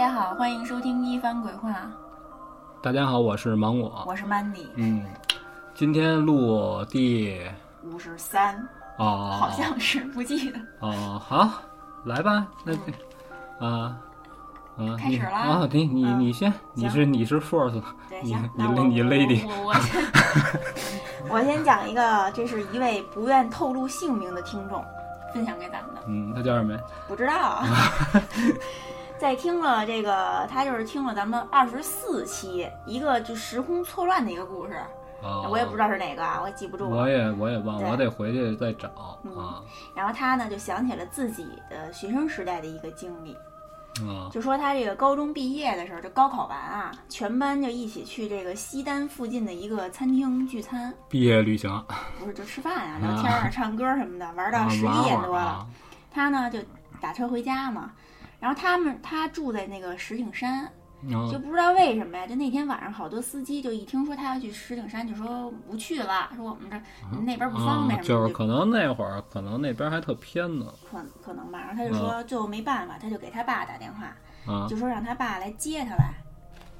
大家好，欢迎收听一番鬼话，大家好，我是芒果。我是 Mandy，嗯，今天录第五十三，哦，好像是不记得。哦，好，来吧，那这啊啊，你开始了。啊，你你嗯你先，你是你是 first，对，你，你你 lady 我先 我先讲一个，这是一位不愿透露姓名的听众分享给咱们。的，嗯，他叫什么呀？不知道。在听了这个，他就是听了咱们二十四期一个就时空错乱的一个故事，啊，我也不知道是哪个啊，我也记不住了。我也我也忘了，我得回去再找嗯。啊然后他呢就想起了自己的学生时代的一个经历，啊就说他这个高中毕业的时候，就高考完啊，全班就一起去这个西单附近的一个餐厅聚餐，毕业旅行，不是就吃饭啊、聊天啊、唱歌什么的，玩到啊十一点多。了。啊。他呢就打车回家嘛，然后他们他住在那个石景山，啊就不知道为什么呀，就那天晚上好多司机就一听说他要去石景山，就说不去了，说我们这那边不方便就是可能那会儿可能那边还特偏呢可可能吧。然后他就说最后没办法，他就给他爸打电话，啊就说让他爸来接他来。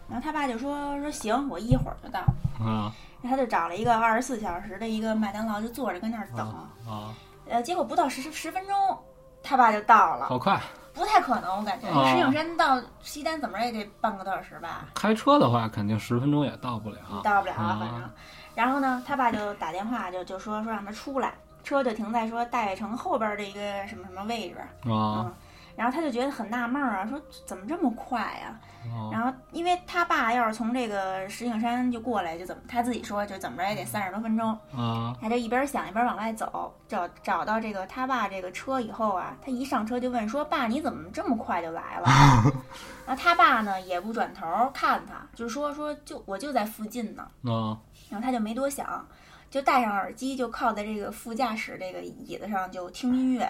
然后他爸就说说行，我一会儿就到。啊然后他就找了一个二十四小时的一个麦当劳，就坐着跟那儿等。啊，呃，结果不到十十分钟，他爸就到了，好快。不太可能，我感觉。哦石景山到西单怎么着也得半个多小时吧，开车的话，肯定十分钟也到不了。到不了反正。然后呢，他爸就打电话就就说说让他出来，车就停在说大悦城后边的一个什么什么位置。啊嗯，然后他就觉得很纳闷儿啊，说怎么这么快呀、啊然后，因为他爸要是从这个石景山就过来，就怎么他自己说，就怎么着也得三十多分钟。啊他就一边想一边往外走，找找到这个他爸这个车以后啊，他一上车就问说：“爸，你怎么这么快就来了？”然后他爸呢也不转头看他，就是说说就我就在附近呢。啊然后他就没多想，就戴上耳机，就靠在这个副驾驶这个椅子上就听音乐。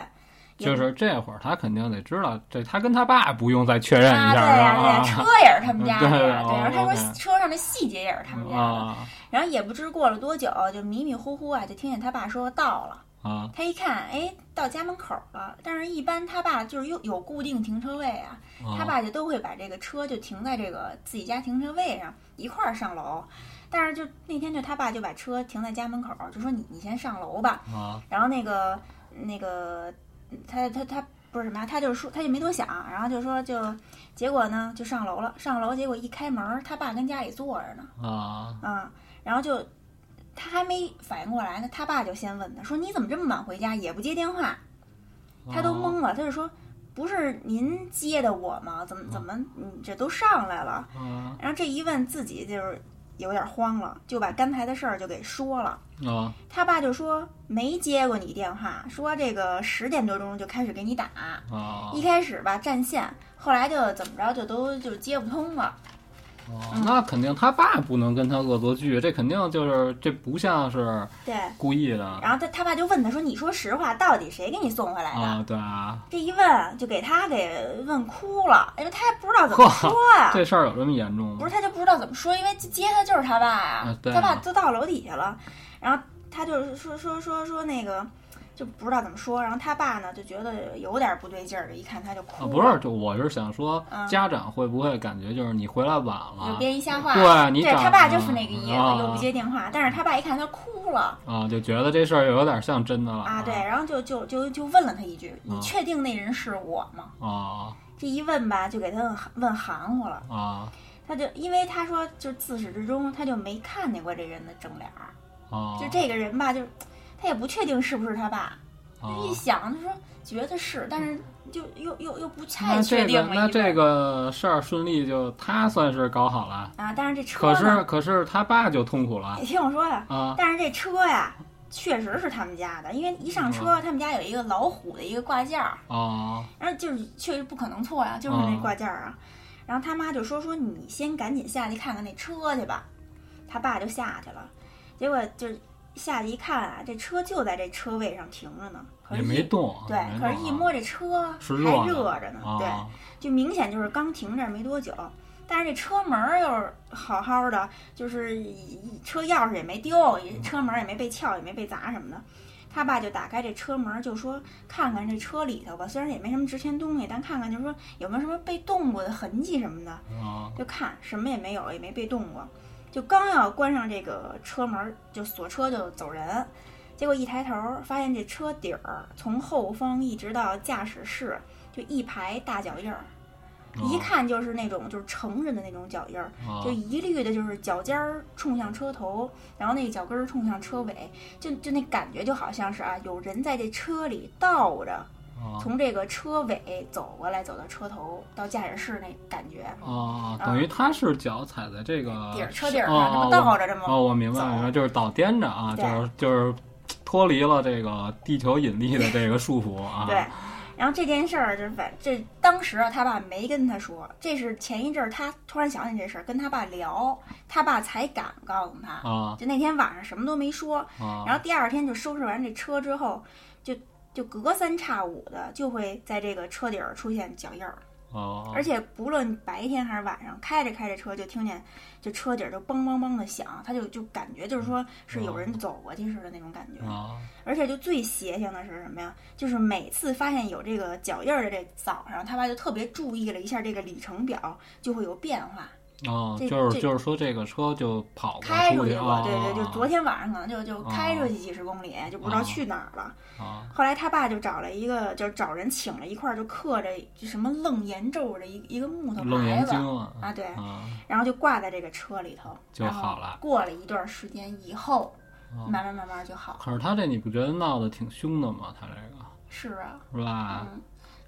就是这会儿他肯定得知道，这他跟他爸不用再确认啊，一下对呀、对呀、啊车也是他们家的呀，对对。然后他说车上的细节也是他们家的。啊然后也不知过了多久，就迷迷糊糊啊，就听见他爸说到了。啊他一看，哎，到家门口了。但是，一般他爸就是有有固定停车位啊，他啊爸就都会把这个车就停在这个自己家停车位上，一块儿上楼。但是就那天就他爸就把车停在家门口，就说你你先上楼吧。啊然后那个那个他他他不是什么呀，他就说他就没多想，然后就说就结果呢就上楼了，上楼结果一开门，他爸跟家里坐着呢，啊。啊，然后就他还没反应过来呢，他爸就先问他说你怎么这么晚回家，也不接电话，他都懵了，他就说不是您接的我吗？怎么怎么你这都上来了？啊然后这一问自己就是有点慌了，就把刚才的事儿就给说了。啊他爸就说没接过你电话，说这个十点多钟就开始给你打，啊一开始吧占线，后来就怎么着就都就接不通了。啊！那肯定他爸不能跟他恶作剧，这肯定就是这不像是对，故意的然后他他爸就问他说：“你说实话，到底谁给你送回来的？”啊！对啊，这一问就给他给问哭了，因为他也不知道怎么 说呀、这事儿有这么严重吗？不是他就不知道怎么说，因为接他就是他爸呀、啊对啊他爸都到楼底下了，然后他就说说说说那个就不知道怎么说，然后他爸呢就觉得有点不对劲儿，一看他就哭啊，不是，就我是想说嗯，家长会不会感觉就是你回来晚了就了编一瞎话。对你长对他爸就是那个意思，啊又不接电话，但是他爸一看他哭了啊，就觉得这事儿又有点像真的了啊，对，然后就就就就问了他一句：“你啊确定那人是我吗啊？”这一问吧，就给他问问含糊了。啊他就因为他说，就自始至终他就没看见过这人的正脸儿，啊！就这个人吧，就他也不确定是不是他爸。啊一想，他说觉得是，但是就又又又不太确定了。一个那这个事儿顺利就他算是搞好了，啊，但是这车可是，可是他爸就痛苦了你听我说呀，啊但是这车呀，确实是他们家的，因为一上车，他们家有一个老虎的一个挂件儿，啊然后就是确实不可能错呀，就是那挂件儿啊。然后他妈就说说你先赶紧下去看看那车去吧，他爸就下去了，结果就是下去一看啊，这车就在这车位上停着呢，可也没动，对，可是，一摸这车还热着呢，啊对，就明显就是刚停这儿没多久。但是这车门儿又是好好的，就是一车钥匙也没丢，车门儿也没被撬，也没被砸什么的。他爸就打开这车门，就说看看这车里头吧，虽然也没什么值钱东西，但看看就是说有没有什么被动过的痕迹什么的。啊就看什么也没有，也没被动过。就刚要关上这个车门，就锁车就走人。结果一抬头，发现这车底儿从后方一直到驾驶室，就一排大脚印儿，一看就是那种就是成人的那种脚印儿，啊就一律的就是脚尖儿冲向车头，然后那个脚跟儿冲向车尾，就就那感觉就好像是啊，有人在这车里倒着，啊从这个车尾走过来，走到车头到驾驶室那感觉。啊，等于他是脚踩在这个底儿车底儿哦上，这么哦倒着这么哦，我明白走明白，就是倒颠着啊，就是就是脱离了这个地球引力的这个束缚啊。对，然后这件事儿就是反这当时啊，他爸没跟他说，这是前一阵儿他突然想起这事儿，跟他爸聊，他爸才敢告诉他。啊就那天晚上什么都没说，啊然后第二天就收拾完这车之后，就就隔三差五的就会在这个车底儿出现脚印儿，哦而且不论白天还是晚上，开着开着车就听见就车底儿就梆梆梆的响，他就就感觉就是说是有人走过去似的那种感觉。啊而且就最邪性的是什么呀？就是每次发现有这个脚印儿的这早上，他爸就特别注意了一下这个里程表，就会有变化，哦，就是就是说这个车就跑开出去了。对对，就啊昨天晚上可能就就开出去几十公里，就不知道哦去哪儿了。啊后来他爸就找了一个，就是找人请了一块儿就刻着就什么楞严咒的一一个木头楞严牌子经啊啊，对，啊然后就挂在这个车里头，就好了过了一段时间以后，啊慢慢慢慢就好了。可是他这你不觉得闹得挺凶的吗？他这个是啊，是吧？嗯，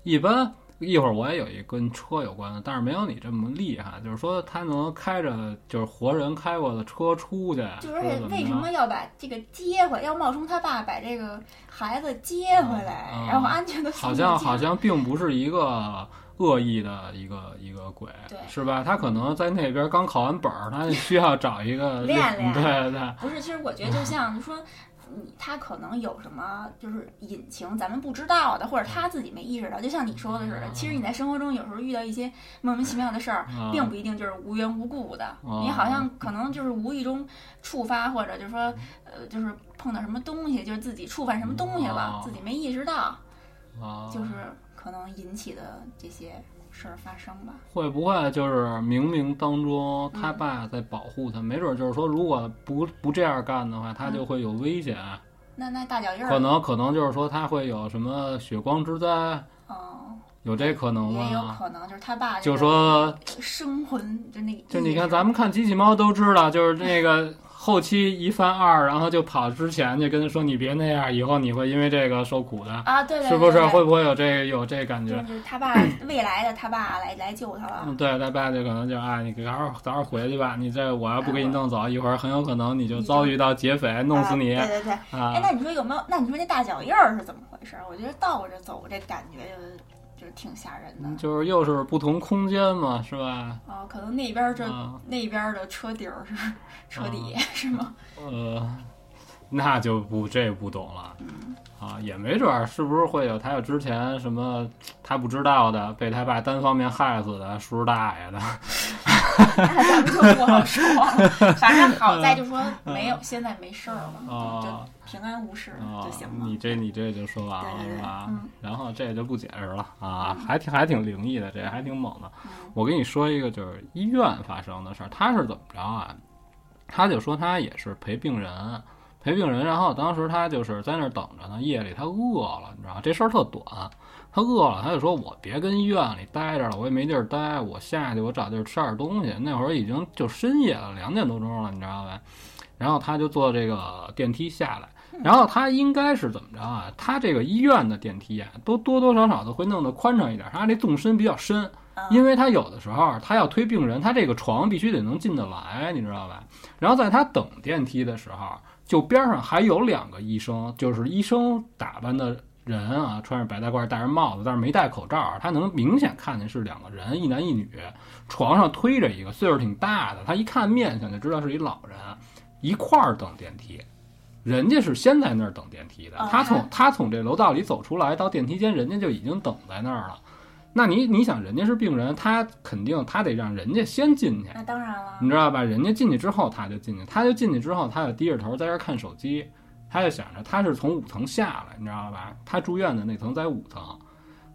一般一会儿我也有一跟车有关的，但是没有你这么厉害。就是说他能开着就是活人开过的车出去，就是而且为什么要把这个接回，要冒充他爸把这个孩子接回来，嗯然后安全的好像好像并不是一个恶意的一个一个鬼，是吧？他可能在那边刚考完本儿，他需要找一个练练对对不是，其实我觉得就像说。你他可能有什么就是隐情，咱们不知道的，或者他自己没意识到，就像你说的似的。其实你在生活中有时候遇到一些莫名其妙的事儿，啊。并不一定就是无缘无故的，哦你好像可能就是无意中触发，或者就是说，呃，就是碰到什么东西，就是自己触犯什么东西了，哦自己没意识到，啊，就是可能引起的这些事儿发生吧。会不会就是冥冥当中嗯他爸在保护他？没准就是说，如果不不这样干的话，他就会有危险。那那大脚印儿，可能可能就是说他会有什么血光之灾，嗯，有这可能也有？可能就是他爸就个说生魂，就那就你看，咱们看机器猫都知道，就是那个后期一犯二，然后就跑之前就跟他说：“你别那样，以后你会因为这个受苦的。啊，对对对，是不是？会不会有这有这感觉？就是他爸未来的他爸来来救他了嗯，，对，他爸就可能就啊，你早点早点回去吧，你这我要不给你弄走，一会儿很有可能你就遭遇到劫匪弄死你啊对对对，哎，啊！那你说有没有？那你说那大脚印儿是怎么回事？我觉得倒着走这感觉就是就是挺吓人的。就是又是不同空间嘛，是吧？哦，可能那边儿这、啊那边儿的车底儿是 车底、是吗？呃，那就不这不懂了嗯啊，也没准儿是不是会有他有之前什么他不知道的，被他爸单方面害死的叔叔大爷的那咱们就不好说。反正好在就说没有，现在没事儿了，啊就平安无事啊就行了。你这你这就说完了是吧？嗯然后这就不解释了啊，还挺还挺灵异的，这还挺猛的。嗯我跟你说一个，就是医院发生的事儿，他是怎么着啊？他就说他也是陪病人，陪病人，然后当时他就是在那儿等着呢，夜里他饿了，你知道吗？这事儿特短，他饿了，他就说我别跟医院里待着了，我也没地儿待，我下去我找地儿吃点东西。那会儿已经就深夜了，两点多钟了，你知道吧？然后他就坐这个电梯下来。然后他应该是怎么着啊？他这个医院的电梯啊，都多多少少都会弄得宽敞一点，他这纵深比较深，嗯因为他有的时候他要推病人，他这个床必须得能进得来，你知道吧？然后在他等电梯的时候，就边上还有两个医生，就是医生打扮的人啊，穿着白大褂，戴着帽子，但是没戴口罩，他能明显看见是两个人，一男一女，床上推着一个岁数挺大的，他一看面相就知道是一老人，一块儿等电梯。人家是先在那儿等电梯的哦，他从他从这楼道里走出来到电梯间，人家就已经等在那儿了。那你你想，人家是病人，他肯定他得让人家先进去，那当然了，你知道吧？人家进去之后他就进去，他就进去之后，他就低着头在这儿看手机，他就想着他是从五层下来，你知道吧？他住院的那层在五层，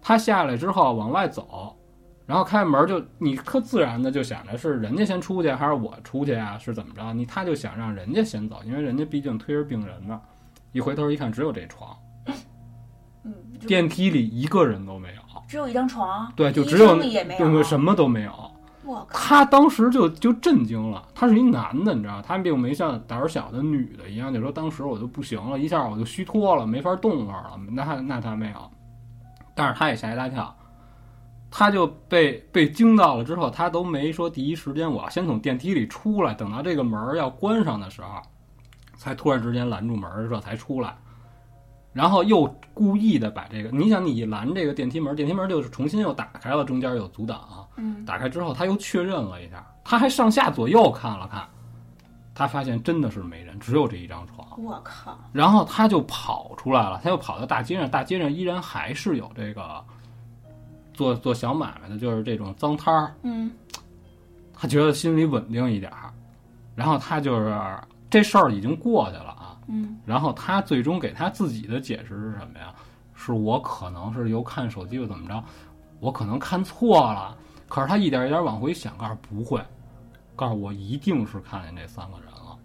他下来之后往外走，然后开门就你特自然的就想着是人家先出去还是我出去啊？是怎么着？你他就想让人家先走，因为人家毕竟推着病人呢。一回头一看，只有这床，嗯，电梯里一个人都没有，只有一张床，对，就只有生也没有，什么都没有。我靠，他当时就就震惊了，他是一男的，你知道，他并没像胆儿小的女的一样，就说当时我就不行了，一下我就虚脱了，没法动弹了。那那他没有，但是他也吓一大跳，他就被被惊到了之后，他都没说第一时间我要先从电梯里出来，等到这个门儿要关上的时候，才突然之间拦住门儿，这才出来。然后又故意的把这个，你想你一拦这个电梯门，电梯门就是重新又打开了，中间有阻挡，嗯，打开之后，他又确认了一下，他还上下左右看了看，他发现真的是没人，只有这一张床。我靠，然后他就跑出来了，他又跑到大街上，大街上依然还是有这个做做小买卖的，就是这种脏摊儿。嗯他觉得心里稳定一点儿，然后他就是这事儿已经过去了啊。嗯然后他最终给他自己的解释是什么呀？是我可能是又看手机又怎么着，我可能看错了。可是他一点一点往回想，告诉不会，告诉我一定是看见这三个人了。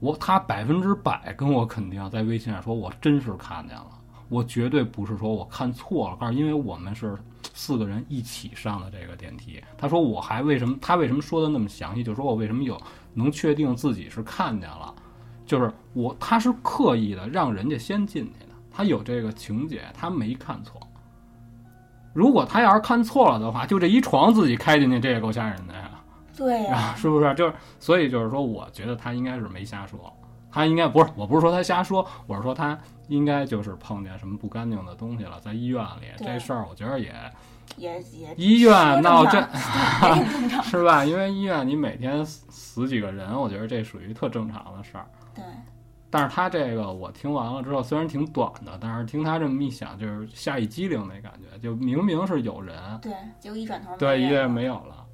我他百分之百跟我肯定在微信上说，我真是看见了，我绝对不是说我看错了。告诉因为我们是四个人一起上的这个电梯。他说我还为什么他为什么说的那么详细？就说我为什么有能确定自己是看见了。就是我，他是刻意的让人家先进去的，他有这个情节，他没看错。如果他要是看错了的话，就这一床自己开进去，这也够吓人的呀，对呀、啊，是不是？就是所以就是说，我觉得他应该是没瞎说，他应该不是，我不是说他瞎说，我是说他应该就是碰见什么不干净的东西了，在医院里这事儿，我觉得也也也医院闹说这。是吧？因为医院你每天死死几个人，我觉得这属于特正常的事儿。对，但是他这个我听完了之后，虽然挺短的，但是听他这么一想，就是吓一激灵那感觉，就明明是有人，对，结果一转头对，一没人没有了。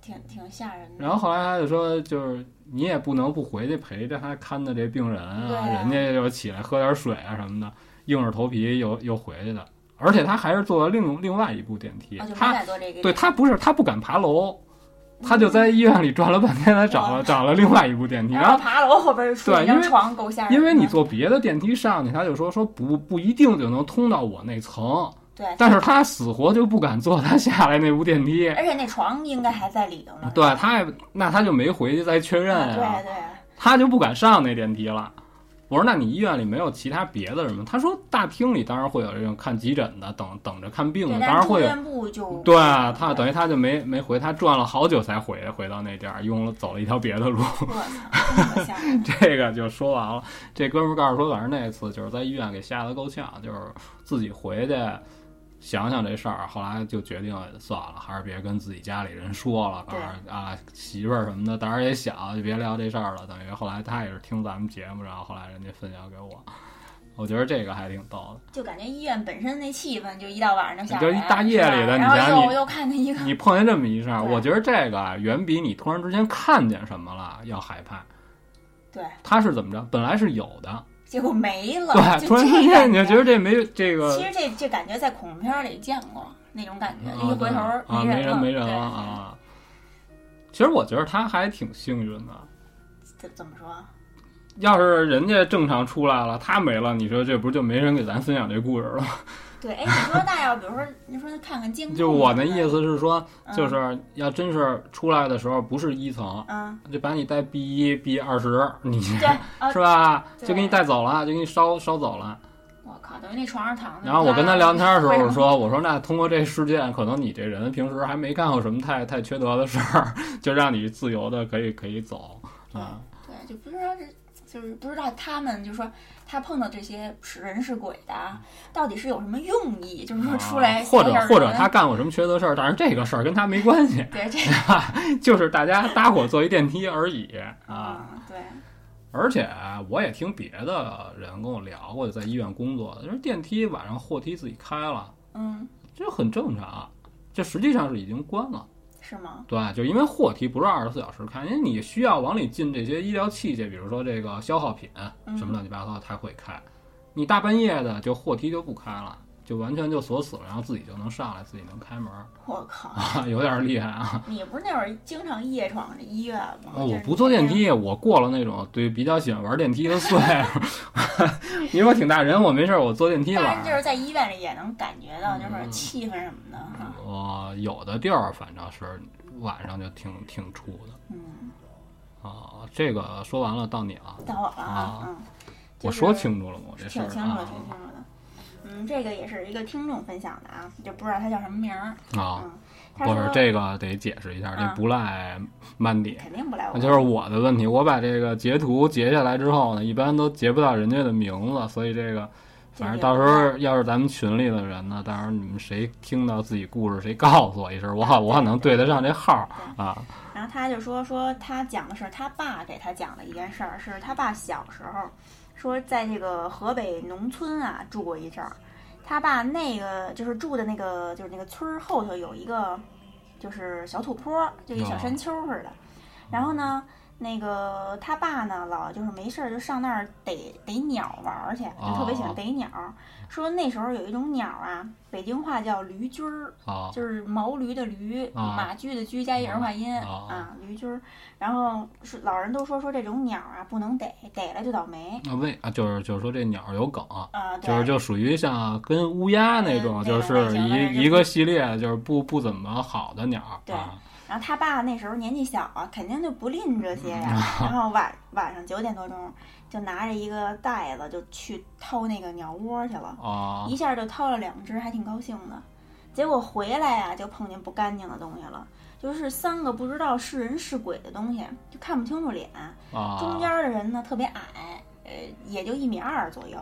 挺挺吓人的。然后后来他就说，就是你也不能不回去陪着他看的这病人啊，啊人家又起来喝点水啊什么的，硬着头皮又又回去的。而且他还是坐了另另外一部电梯，他。对他不是他不敢爬楼，他就在医院里转了半天，才找了找了另外一部电梯，然后爬楼后边就出一张对因为床，够吓人。因为你坐别的电梯上去，他就说说不不一定就能通到我那层，对，但是他死活就不敢坐他下来那部电梯。而且那床应该还在里头呢。对，他也那他就没回去再确认啊对啊，对，他就不敢上那电梯了。我说那你医院里没有其他别的人吗？他说大厅里当然会有这种看急诊的，等等着看病，的，当然会有。对啊，他等于他就没没回，他转了好久才回回到那地儿，用了走了一条别的路。这个就说完了。这哥们儿告诉说，反正那次就是在医院给吓得够呛，就是自己回去想想这事儿，后来就决定算了，还是别跟自己家里人说了。告对啊媳妇儿什么的胆儿也小，就别聊这事儿了。等于后来他也是听咱们节目，然后后来人家分享给我。我觉得这个还挺逗的。就感觉医院本身那气氛，就一到晚上就吓人，就一大夜里的然你想你后又又看见一个，你碰见这么一事儿，我觉得这个啊，远比你突然之间看见什么了要害怕。对，他是怎么着？本来是有的，结果没了，对，突然之间你就觉得这没这个其实这这感觉在恐怖片里见过那种感觉，啊一回头对啊，没人了，没人了啊。其实我觉得他还挺幸运的，怎怎么说？要是人家正常出来了，他没了，你说这不是就没人给咱分享这故事了？对，哎，你说那要比如说，你说看看监控，就我的意，思是说，嗯就是要真是出来的时候不是一层，嗯，就把你带 B 一、B 二十，你对，啊 是吧？就给你带走了，就给你烧烧走了。我靠，等于那床上躺着。然后我跟他聊天的时候，说：“我说那通过这事件，可能你这人平时还没干过什么太太缺德的事儿，就让你自由的可以可以走啊。对，就不知道这。就是不知道他们，就说他碰到这些是人是鬼的啊，到底是有什么用意？就是说出来啊或者或者他干过什么缺德事儿，但是这个事儿跟他没关系，对这 就是大家搭伙坐一电梯而已啊。啊，对，而且我也听别的人跟我聊过，在医院工作的，就是电梯晚上货梯自己开了，嗯，这很正常，这实际上是已经关了。是吗？对，就因为货梯不是二十四小时开，因为你需要往里进这些医疗器械，比如说这个消耗品什么乱七八糟它会开。你大半夜的就货梯就不开了。就完全就锁死了，然后自己就能上来，自己能开门。我靠，有点厉害啊！你不是那会儿经常夜闯这医院吗？我不坐电梯，我过了那种对比较喜欢玩电梯的岁数。你说挺大人，我没事，我坐电梯玩。但是就是在医院里也能感觉到就是气氛什么的哈。我有的地儿反正是晚上就挺挺出的。嗯。啊，这个说完了，到你了。到我了啊。嗯。我说清楚了吗？我这事儿。挺清楚，挺清楚的。嗯，这个也是一个听众分享的啊，就不知道他叫什么名儿啊。不是这个得解释一下，这不赖曼迪，肯定不赖我。那就是我的问题，我把这个截图截下来之后呢，一般都截不到人家的名字，所以这个反正到时候要是咱们群里的人呢，到时候你们谁听到自己故事，谁告诉我一声，我好我可能对得上这号啊。然后他就说说他讲的是他爸给他讲的一件事儿，是他爸小时候。说在这个河北农村啊住过一阵儿，他爸那个就是住的那个就是那个村儿后头有一个就是小土坡，就一小山丘似的。然后呢，那个他爸呢老就是没事儿就上那儿逮逮鸟玩儿去，就特别喜欢逮鸟。说那时候有一种鸟啊，北京话叫驴驹儿，就是毛驴的驴，马驹的驹加一儿化音啊，驴驹儿。然后是老人都说说这种鸟啊不能逮，逮了就倒霉。啊为啊就是就是说这鸟有梗啊，就是就属于像跟乌鸦那种，就是一一个系列，就是不不怎么好的鸟。对。然后他爸那时候年纪小啊，肯定就不吝这些呀。然后晚晚上九点多钟。就拿着一个袋子就去掏那个鸟窝去了，一下就掏了两只，还挺高兴的。结果回来呀，就碰见不干净的东西了，就是三个不知道是人是鬼的东西，就看不清楚脸。中间的人呢特别矮，呃，也就一米二左右。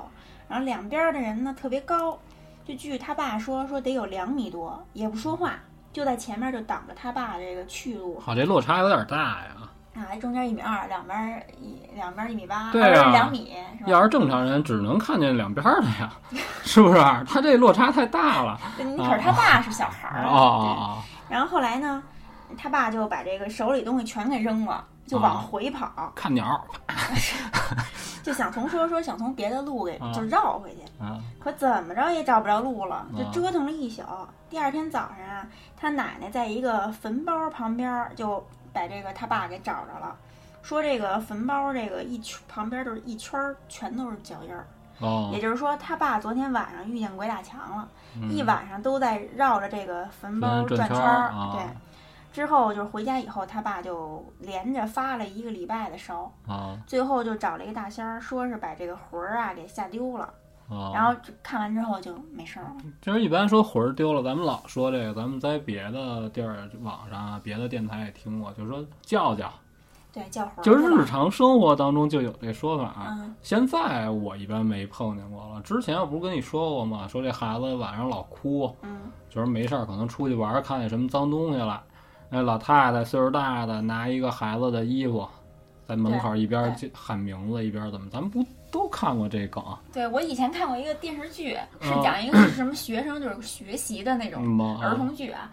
然后两边的人呢特别高，就据他爸说，说得有两米多，也不说话，就在前面就挡着他爸这个去路。好，这落差有点大呀。啊，中间一米二，两边一两边一米八，对啊，两米。要是正常人，只能看见两边的呀，是不是？他这落差太大了。你可是他爸是小孩儿啊。然后后来呢，他爸就把这个手里东西全给扔了，就往回跑。看鸟。就想从说说想从别的路给就绕回去，可怎么着也找不着路了，就折腾了一宿。第二天早上啊，他奶奶在一个坟包旁边就。把这个他爸给找着了，说这个坟包这个一圈旁边就是一圈儿，全都是脚印儿。哦，也就是说他爸昨天晚上遇见鬼打墙了，一晚上都在绕着这个坟包转圈儿。对，之后就是回家以后，他爸就连着发了一个礼拜的烧。啊，最后就找了一个大仙儿，说是把这个魂儿啊给吓丢了。然后看完之后就没事了。就是一般说魂儿丢了，咱们老说这个，咱们在别的地儿、网上啊、别的电台也听过，就是说叫叫。对，叫魂。就是日常生活当中就有这说法。嗯。现在我一般没碰见过了。之前我不是跟你说过吗？说这孩子晚上老哭。嗯。就是没事儿，可能出去玩看见什么脏东西了。那老太太岁数大的拿一个孩子的衣服，在门口一边喊名字一边怎么？咱们不。都看过这梗，对我以前看过一个电视剧，是讲一个是什么学生就是学习的那种儿童剧啊，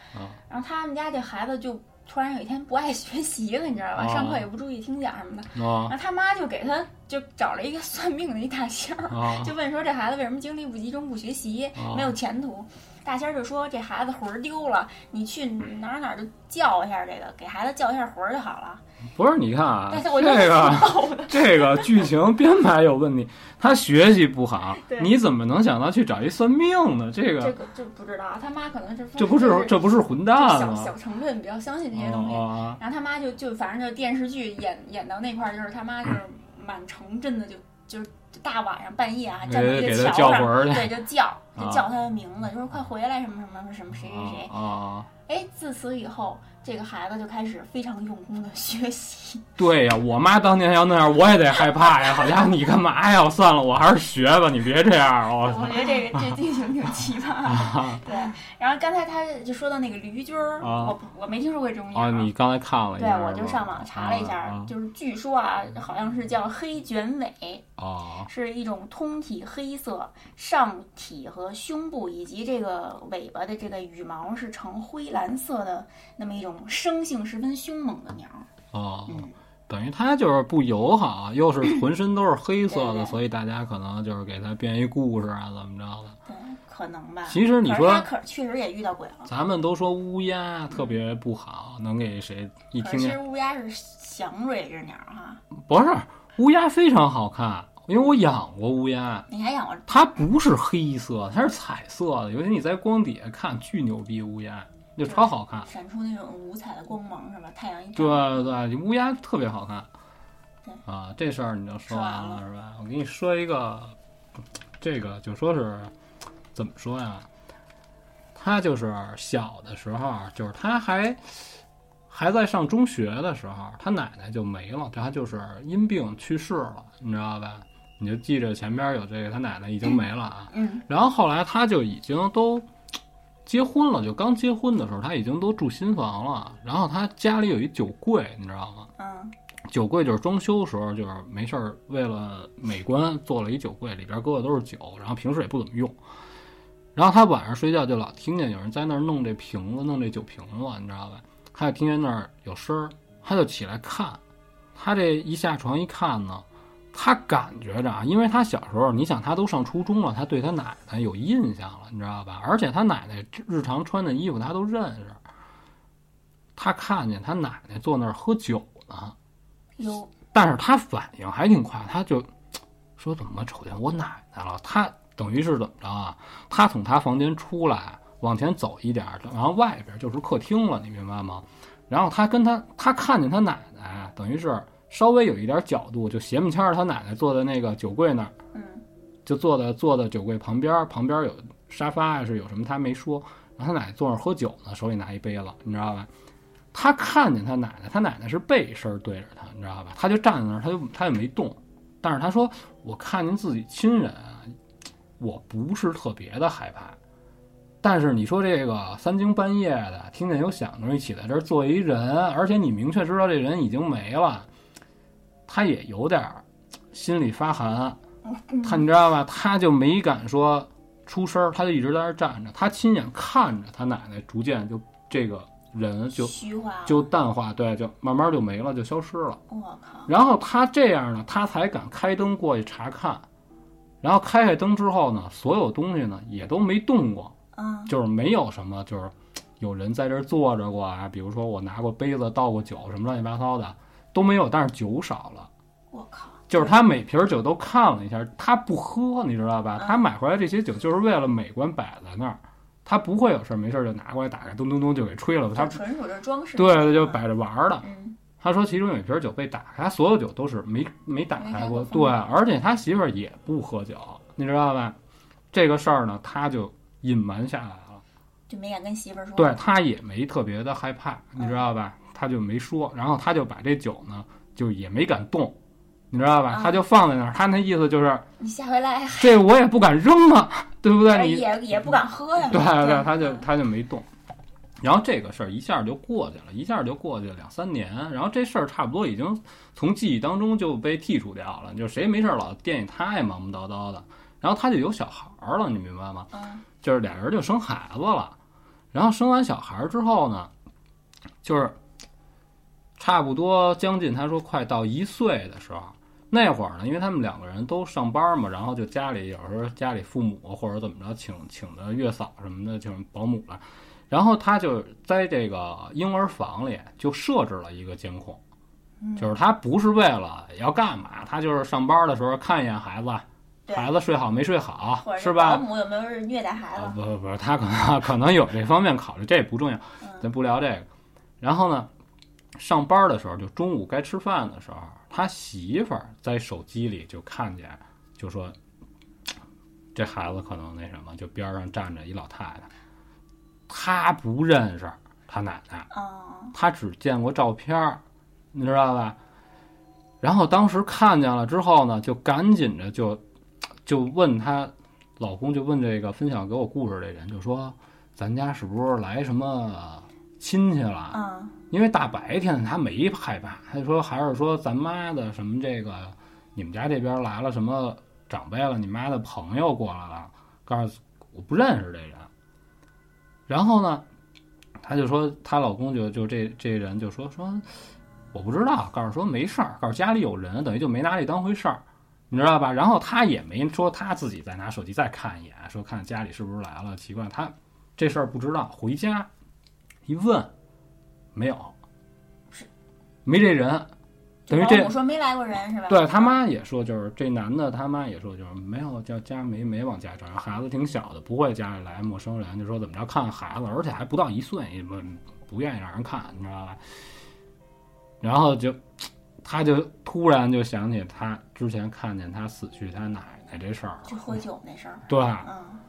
然后他们家这孩子就突然有一天不爱学习了，你知道吧？上课也不注意听讲什么的，然后他妈就给他就找了一个 算命的一大仙儿，就问说这孩子为什么精力不集中、不学习、没有前途？大仙儿就说这孩子魂儿丢了，你去哪哪就叫一下这个，给孩子叫一下魂儿就好了。不是，你看啊，这个这个剧情编排有问题，他学习不好，你怎么能想到去找一算命呢？这个这个就不知道，他妈可能是这不是这不是混蛋吗？小小成分比较相信这些东西，然后他妈就就反正就电视剧演演到那块儿，就是他妈就是满城镇的就就是大晚上半夜啊，站在一个桥上，对，就叫就叫他的名字，就说快回来什么什么什么谁谁谁啊！哎，自此以后。这个孩子就开始非常用功的 学习。对呀，我妈当年要那样，我也得害怕呀。好家伙，你干嘛呀？算了，我还是学吧，你别这样。我我觉得这个这 剧情挺奇葩。对，然后刚才他就说到那个驴军儿，我我没听说过这种鸟。啊，你刚才看了？对，我就上网查了一下，就是据说啊，好像是叫黑卷尾。啊，是一种通体黑色、上体和胸部以及这个尾巴的这个羽毛是呈灰蓝色的，那么一种生性十分凶猛的鸟。哦，嗯，等于它就是不友好，又是 浑身都是黑色的，对对所以大家可能就是给它编一故事啊，怎么着的。对，可能吧。其实你说可是他可确实也遇到鬼了。咱们都说乌鸦特别不好，能给谁一听见？乌鸦是祥瑞之鸟哈，不是乌鸦非常好看，因为我养过乌鸦，你还养过？它不是黑色，它是彩色的，尤其你在光底下看，巨牛逼乌鸦，就超好看。闪出那种五彩的光芒是吧？太阳一照，对对，乌鸦特别好看。啊，这事儿你就说完说完了是吧？我给你说一个，这个就说是怎么说呀？他就是小的时候，就是他还还在上中学的时候，他奶奶就没了，他就是因病去世了，你知道吧？你就记着前边有这个，他奶奶已经没了啊。嗯然后后来他就已经都结婚了，就刚结婚的时候，他已经都住新房了。然后他家里有一酒柜，你知道吗？嗯酒柜就是装修时候，就是没事儿为了美观做了一酒柜，里边搁的都是酒，然后平时也不怎么用。然后他晚上睡觉就老听见有人在那儿弄这瓶子，弄这酒瓶子，你知道吧？他就听见那儿有声儿，他就起来看。他这一下床一看呢，他感觉着啊，因为他小时候，你想他都上初中了，他对他奶奶有印象了，你知道吧？而且他奶奶日常穿的衣服他都认识。他看见他奶奶坐那儿喝酒呢，但是他反应还挺快，他就说怎么瞅见我奶奶了？他等于是怎么着啊？他从他房间出来，往前走一点，然后外边就是客厅了，你明白吗？然后他跟他他看见他奶奶，等于是稍微有一点角度，就斜木签儿他奶奶坐在那个酒柜那儿，嗯就坐在坐在酒柜旁边儿，旁边儿有沙发呀，是有什么他没说。然后他奶奶坐那儿喝酒呢，手里拿一杯子，你知道吧？他看见他奶奶，他奶奶是背身对着他，你知道吧？他就站在那儿，他就他也没动。但是他说：“我看见自己亲人啊，我不是特别的害怕。但是你说这个三更半夜的，听见有响声，一起在这儿坐一人，而且你明确知道这人已经没了，他也有点儿心里发寒。他你知道吧？他就没敢说出声儿，他就一直在那儿站着，他亲眼看着他奶奶逐渐就这个人就虚化，就淡化，对，就慢慢就没了，就消失了。我靠，然后他这样呢，他才敢开灯过去查看。然后开开灯之后呢，所有东西呢也都没动过，嗯就是没有什么，就是有人在这儿坐着过啊，比如说我拿过杯子倒过酒什么乱七八糟的都没有，但是酒少了。我靠，就是他每瓶酒都看了一下，他不喝，你知道吧？嗯他买回来这些酒就是为了美观摆在那儿，他不会有事儿没事儿就拿过来打开，咚咚咚就给吹了。他纯属这装饰，对，就摆着玩儿的。嗯他说其中有一瓶酒被打开，他所有酒都是没没打开过对，而且他媳妇儿也不喝酒，你知道吧？这个事儿呢，他就隐瞒下来了，就没敢跟媳妇儿说，对他也没特别的害怕，你知道吧？他就没说，然后他就把这酒呢，就也没敢动，你知道吧？啊他就放在那儿，他那意思就是你下回来这我也不敢扔啊，对不对？哎你 也也不敢喝呀，对对对，他就嗯他就没动。然后这个事儿一下就过去了，一下就过去了两三年。然后这事儿差不多已经从记忆当中就被剔除掉了，就谁没事儿老惦记他也忙忙叨叨的。然后他就有小孩儿了，你明白吗？嗯就是俩人就生孩子了。然后生完小孩儿之后呢，就是差不多将近他说快到一岁的时候，那会儿呢，因为他们两个人都上班嘛，然后就家里有时候家里父母或者怎么着请请的月嫂什么的，请保姆了。然后他就在这个婴儿房里就设置了一个监控，嗯就是他不是为了要干嘛，他就是上班的时候看一眼孩子，孩子睡好没睡好是吧保？姆有没有是虐待孩啊，子？不不不，他可能 可能有这方面考虑，这不重要，嗯咱不聊这个。然后呢，上班的时候，就中午该吃饭的时候，他媳妇儿在手机里就看见，就说这孩子可能那什么，就边上站着一老太太，他不认识他奶奶，哦，他只见过照片儿，你知道吧？然后当时看见了之后呢，就赶紧着就就问她老公，就问这个分享给我故事这人，就说咱家是不是来什么亲戚了？嗯因为大白天他没害怕，他说还是说咱妈的什么这个，你们家这边来了什么长辈了，你妈的朋友过来了，告诉我不认识这人。然后呢，她就说她老公就就这这人就说说我不知道，告诉说没事儿，告诉家里有人，等于就没拿这当回事儿，你知道吧？然后她也没说她自己再拿手机再看一眼，说看家里是不是来了，奇怪，她这事儿不知道，回家一问没有，是没这人。等于这我说没来过人是吧？对他妈也说，就是这男的他妈也说，就是没有叫家没没往家找，孩子挺小的，不会家里来陌生人，就说怎么着看孩子，而且还不到一岁，不不愿意让人看，你知道吧？然后就他就突然就想起他之前看见他死去他奶奶这事儿，就喝酒那事儿。对，嗯，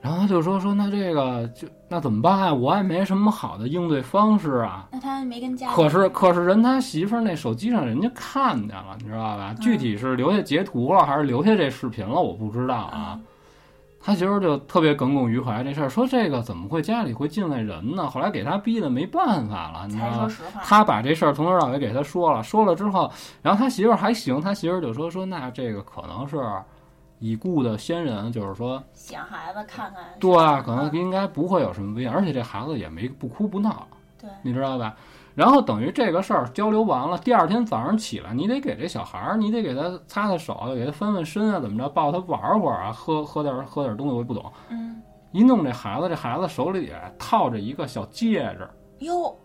然后他就说说那这个就那怎么办啊？我也没什么好的应对方式啊。那他没跟家里可是可是人他媳妇儿那手机上人家看见了，你知道吧？具体是留下截图了还是留下这视频了，我不知道啊。嗯他媳妇儿就特别耿耿于怀这事儿，说这个怎么会家里会进来人呢？后来给他逼的没办法了，你知道吗？他把这事儿从头到尾给他说了，说了之后，然后他媳妇儿还行，他媳妇儿就说说那这个可能是已故的先人，就是说想孩子看看。对啊，可能嗯应该不会有什么危险，而且这孩子也没不哭不闹，对，你知道吧？然后等于这个事儿交流完了，第二天早上起来，你得给这小孩儿，你得给他擦擦手，给他翻翻身啊，怎么着，抱他玩会儿啊，喝喝点喝点东西，我也不懂。嗯，一弄这孩子，这孩子手里套着一个小戒指，哟，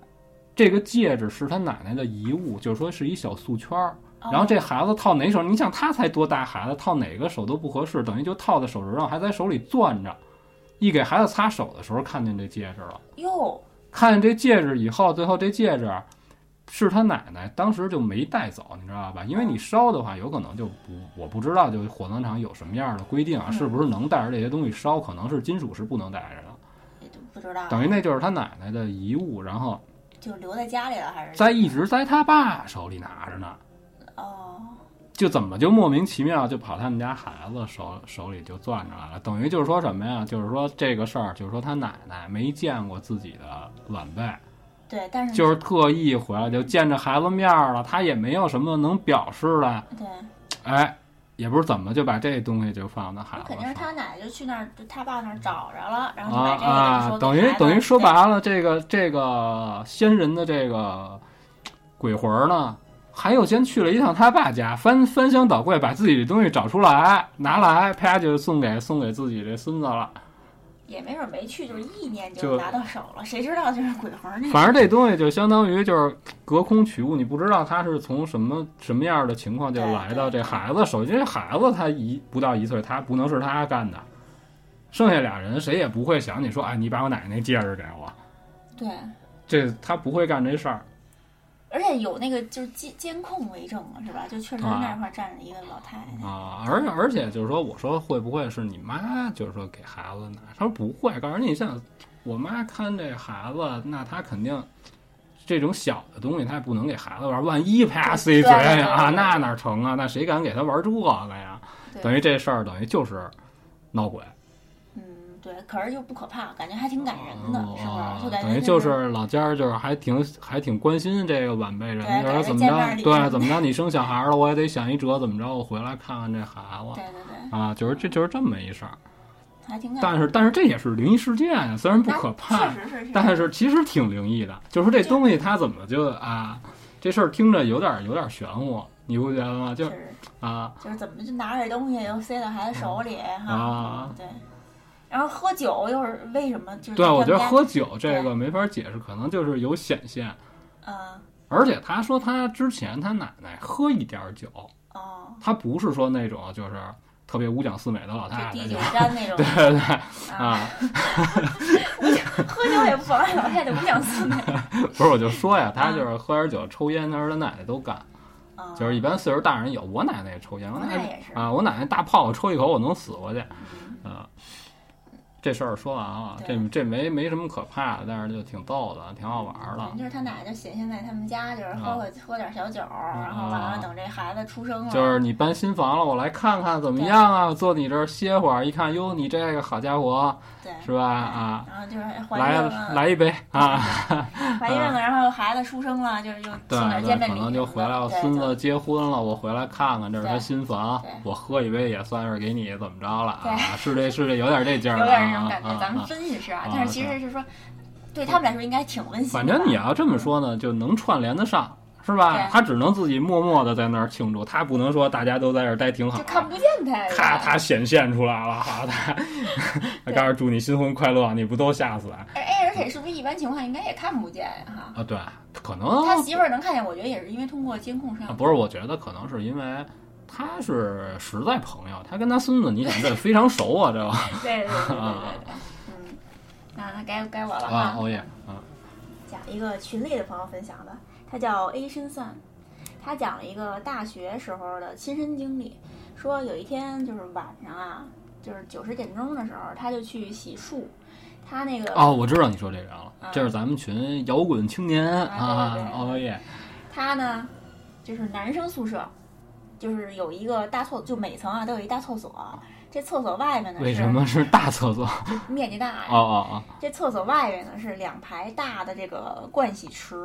这个戒指是他奶奶的遗物，就是说是一小素圈儿。然后哦这孩子套哪手？你想他才多大孩子，套哪个手都不合适，等于就套在手指上，还在手里攥着。一给孩子擦手的时候，看见这戒指了。哟，看见这戒指以后，最后这戒指是他奶奶当时就没带走，你知道吧？因为你烧的话，有可能就不，我不知道就火葬场有什么样的规定啊，嗯是不是能带着这些东西烧？可能是金属是不能带着的，也就不知道。等于那就是他奶奶的遗物，然后就留在家里了，还是在一直在他爸手里拿着呢。哦，就怎么就莫名其妙就跑他们家孩子手手里就攥着来了，等于就是说什么呀？就是说这个事儿，就是说他奶奶没见过自己的晚辈，对，但是就是特意回来就见着孩子面儿了，他也没有什么能表示的，对，哎，也不是怎么就把这东西就放在孩子肯定是。他奶奶就去那儿，就他爸那儿找着了，然后就啊把这个啊说，等于等于说白了，这个这个先人的这个鬼魂呢，还有先去了一趟他爸家，翻翻箱倒柜，把自己的东西找出来，拿来，啪就送给送给自己这孙子了。也没准没去，就是意念就就拿到手了，谁知道就是鬼魂儿那个。反正这东西就相当于就是隔空取物，你不知道他是从什么什么样的情况就来到这孩子手机。这孩子他一不到一岁，他不能是他干的，剩下俩人谁也不会想你说，哎，你把我奶奶那戒指给我，对，这他不会干这事儿。而且有那个就是监监控为证了，是吧？就确实啊那块儿站着一个老太太。啊，而而且就是说，我说会不会是你妈，就是说给孩子拿？他说不会，告诉你，像我妈看这孩子，那她肯定这种小的东西，她也不能给孩子玩，万一啪塞嘴啊，那哪成啊？那谁敢给他玩这个呀？等于这事儿等于就是闹鬼，嗯，对，可是又不可怕，感觉还挺感人的，是不啊是？就感觉等于就是老家儿就是还挺还挺关心这个晚辈人，对就是说怎么着，对，怎么着你生小孩了，我也得想一辙，怎么着我回来看看这孩子。对对对，啊，就是这就是这么一事儿，还挺感人。但是但是这也是灵异事件呀，虽然不可怕，确实是，是但是其实挺灵异的。就是说这东西它怎么就啊，这事儿听着有点有点玄乎，你不觉得吗？就是啊就是怎么就拿着这东西又塞到孩子手里哈？啊，对，然后喝酒又是为什么？就是对，我觉得喝酒这个没法解释，可能就是有显现。啊而且他说他之前他奶奶喝一点儿酒，哦，他不是说那种就是特别五讲四美的老太太，那种 对对对啊，啊，喝酒也不妨碍老太太五讲四美 不是我就说呀，他就是喝点酒抽烟，那时候他奶奶都干。啊，就是一般岁数大人有，我奶奶也抽烟，我奶奶也是啊，我奶奶大炮我抽一口我能死过去，啊，这事儿说完了，这这没没什么可怕的，但是就挺逗的，挺好玩的。就是他奶奶就显现在他们家，就是喝喝喝点小酒，然后完了等这孩子出生了。就是你搬新房了，我来看看怎么样啊？坐你这儿歇会儿，一看哟，你这个好家伙，对，是吧？啊，然后就是怀孕了，来一杯啊！怀孕了，然后孩子出生了，就是又送点见面礼。可能就回来了，孙子结婚了，我回来看看，这是他新房，我喝一杯也算是给你怎么着了啊？是这是这有点这劲儿，有点那种感觉，咱们。分析是啊，但是其实是说，对他们来说应该挺温馨。反正你要这么说呢，就能串联得上，是吧？他只能自己默默的在那儿庆祝，他不能说大家都在这儿待挺好，就看不见他。他他显现出来了，好他，他告诉祝你新婚快乐，你不都吓死？哎，而且是不是一般情况应该也看不见呀？哈啊，对，可能他媳妇儿能看见，我觉得也是因为通过监控摄像。不是，我觉得可能是因为。他是实在朋友，他跟他孙子，你想这非常熟啊，这个。对对对对对对。嗯，那那该该我了啊。欧耶。嗯。讲一个群里的朋友分享的，他叫 A 深算，他讲了一个大学时候的亲身经历，说有一天就是晚上啊，就是九十点钟的时候，他就去洗漱，他那个。哦，我知道你说这人了，这是咱们群摇滚青年啊，欧耶。他呢，就是男生宿舍。就是有一个大厕，就每层啊都有一大厕所。这厕所外面呢，为什么是大厕所？面积大呀。哦哦哦。这厕所外面呢是两排大的这个盥洗池。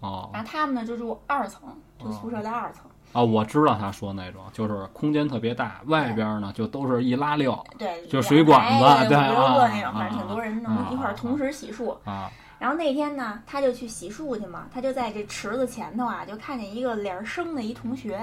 哦。然后他们呢就住二层，就宿舍在二层。哦，我知道他说那种，就是空间特别大，外边呢就都是一拉溜，对，就水管子，对啊，那种，反正挺多人能一块儿同时洗漱。啊。然后那天呢，他就去洗漱去嘛，他就在这池子前头啊，就看见一个脸生的一同学。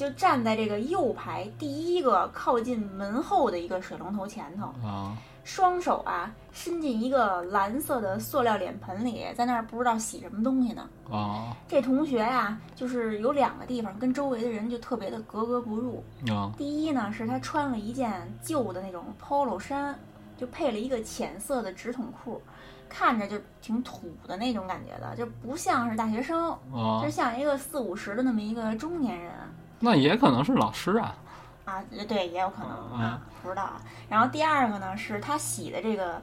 就站在这个右排第一个靠近门后的一个水龙头前头啊，双手啊伸进一个蓝色的塑料脸盆里，在那儿不知道洗什么东西呢啊。这同学呀，就是有两个地方跟周围的人就特别的格格不入啊。第一呢，是他穿了一件旧的那种 polo 衫，就配了一个浅色的直筒裤，看着就挺土的那种感觉的，就不像是大学生，就像一个四五十的那么一个中年人。那也可能是老师啊，啊，对，也有可能啊，不知道啊。然后第二个呢，是他洗的这个，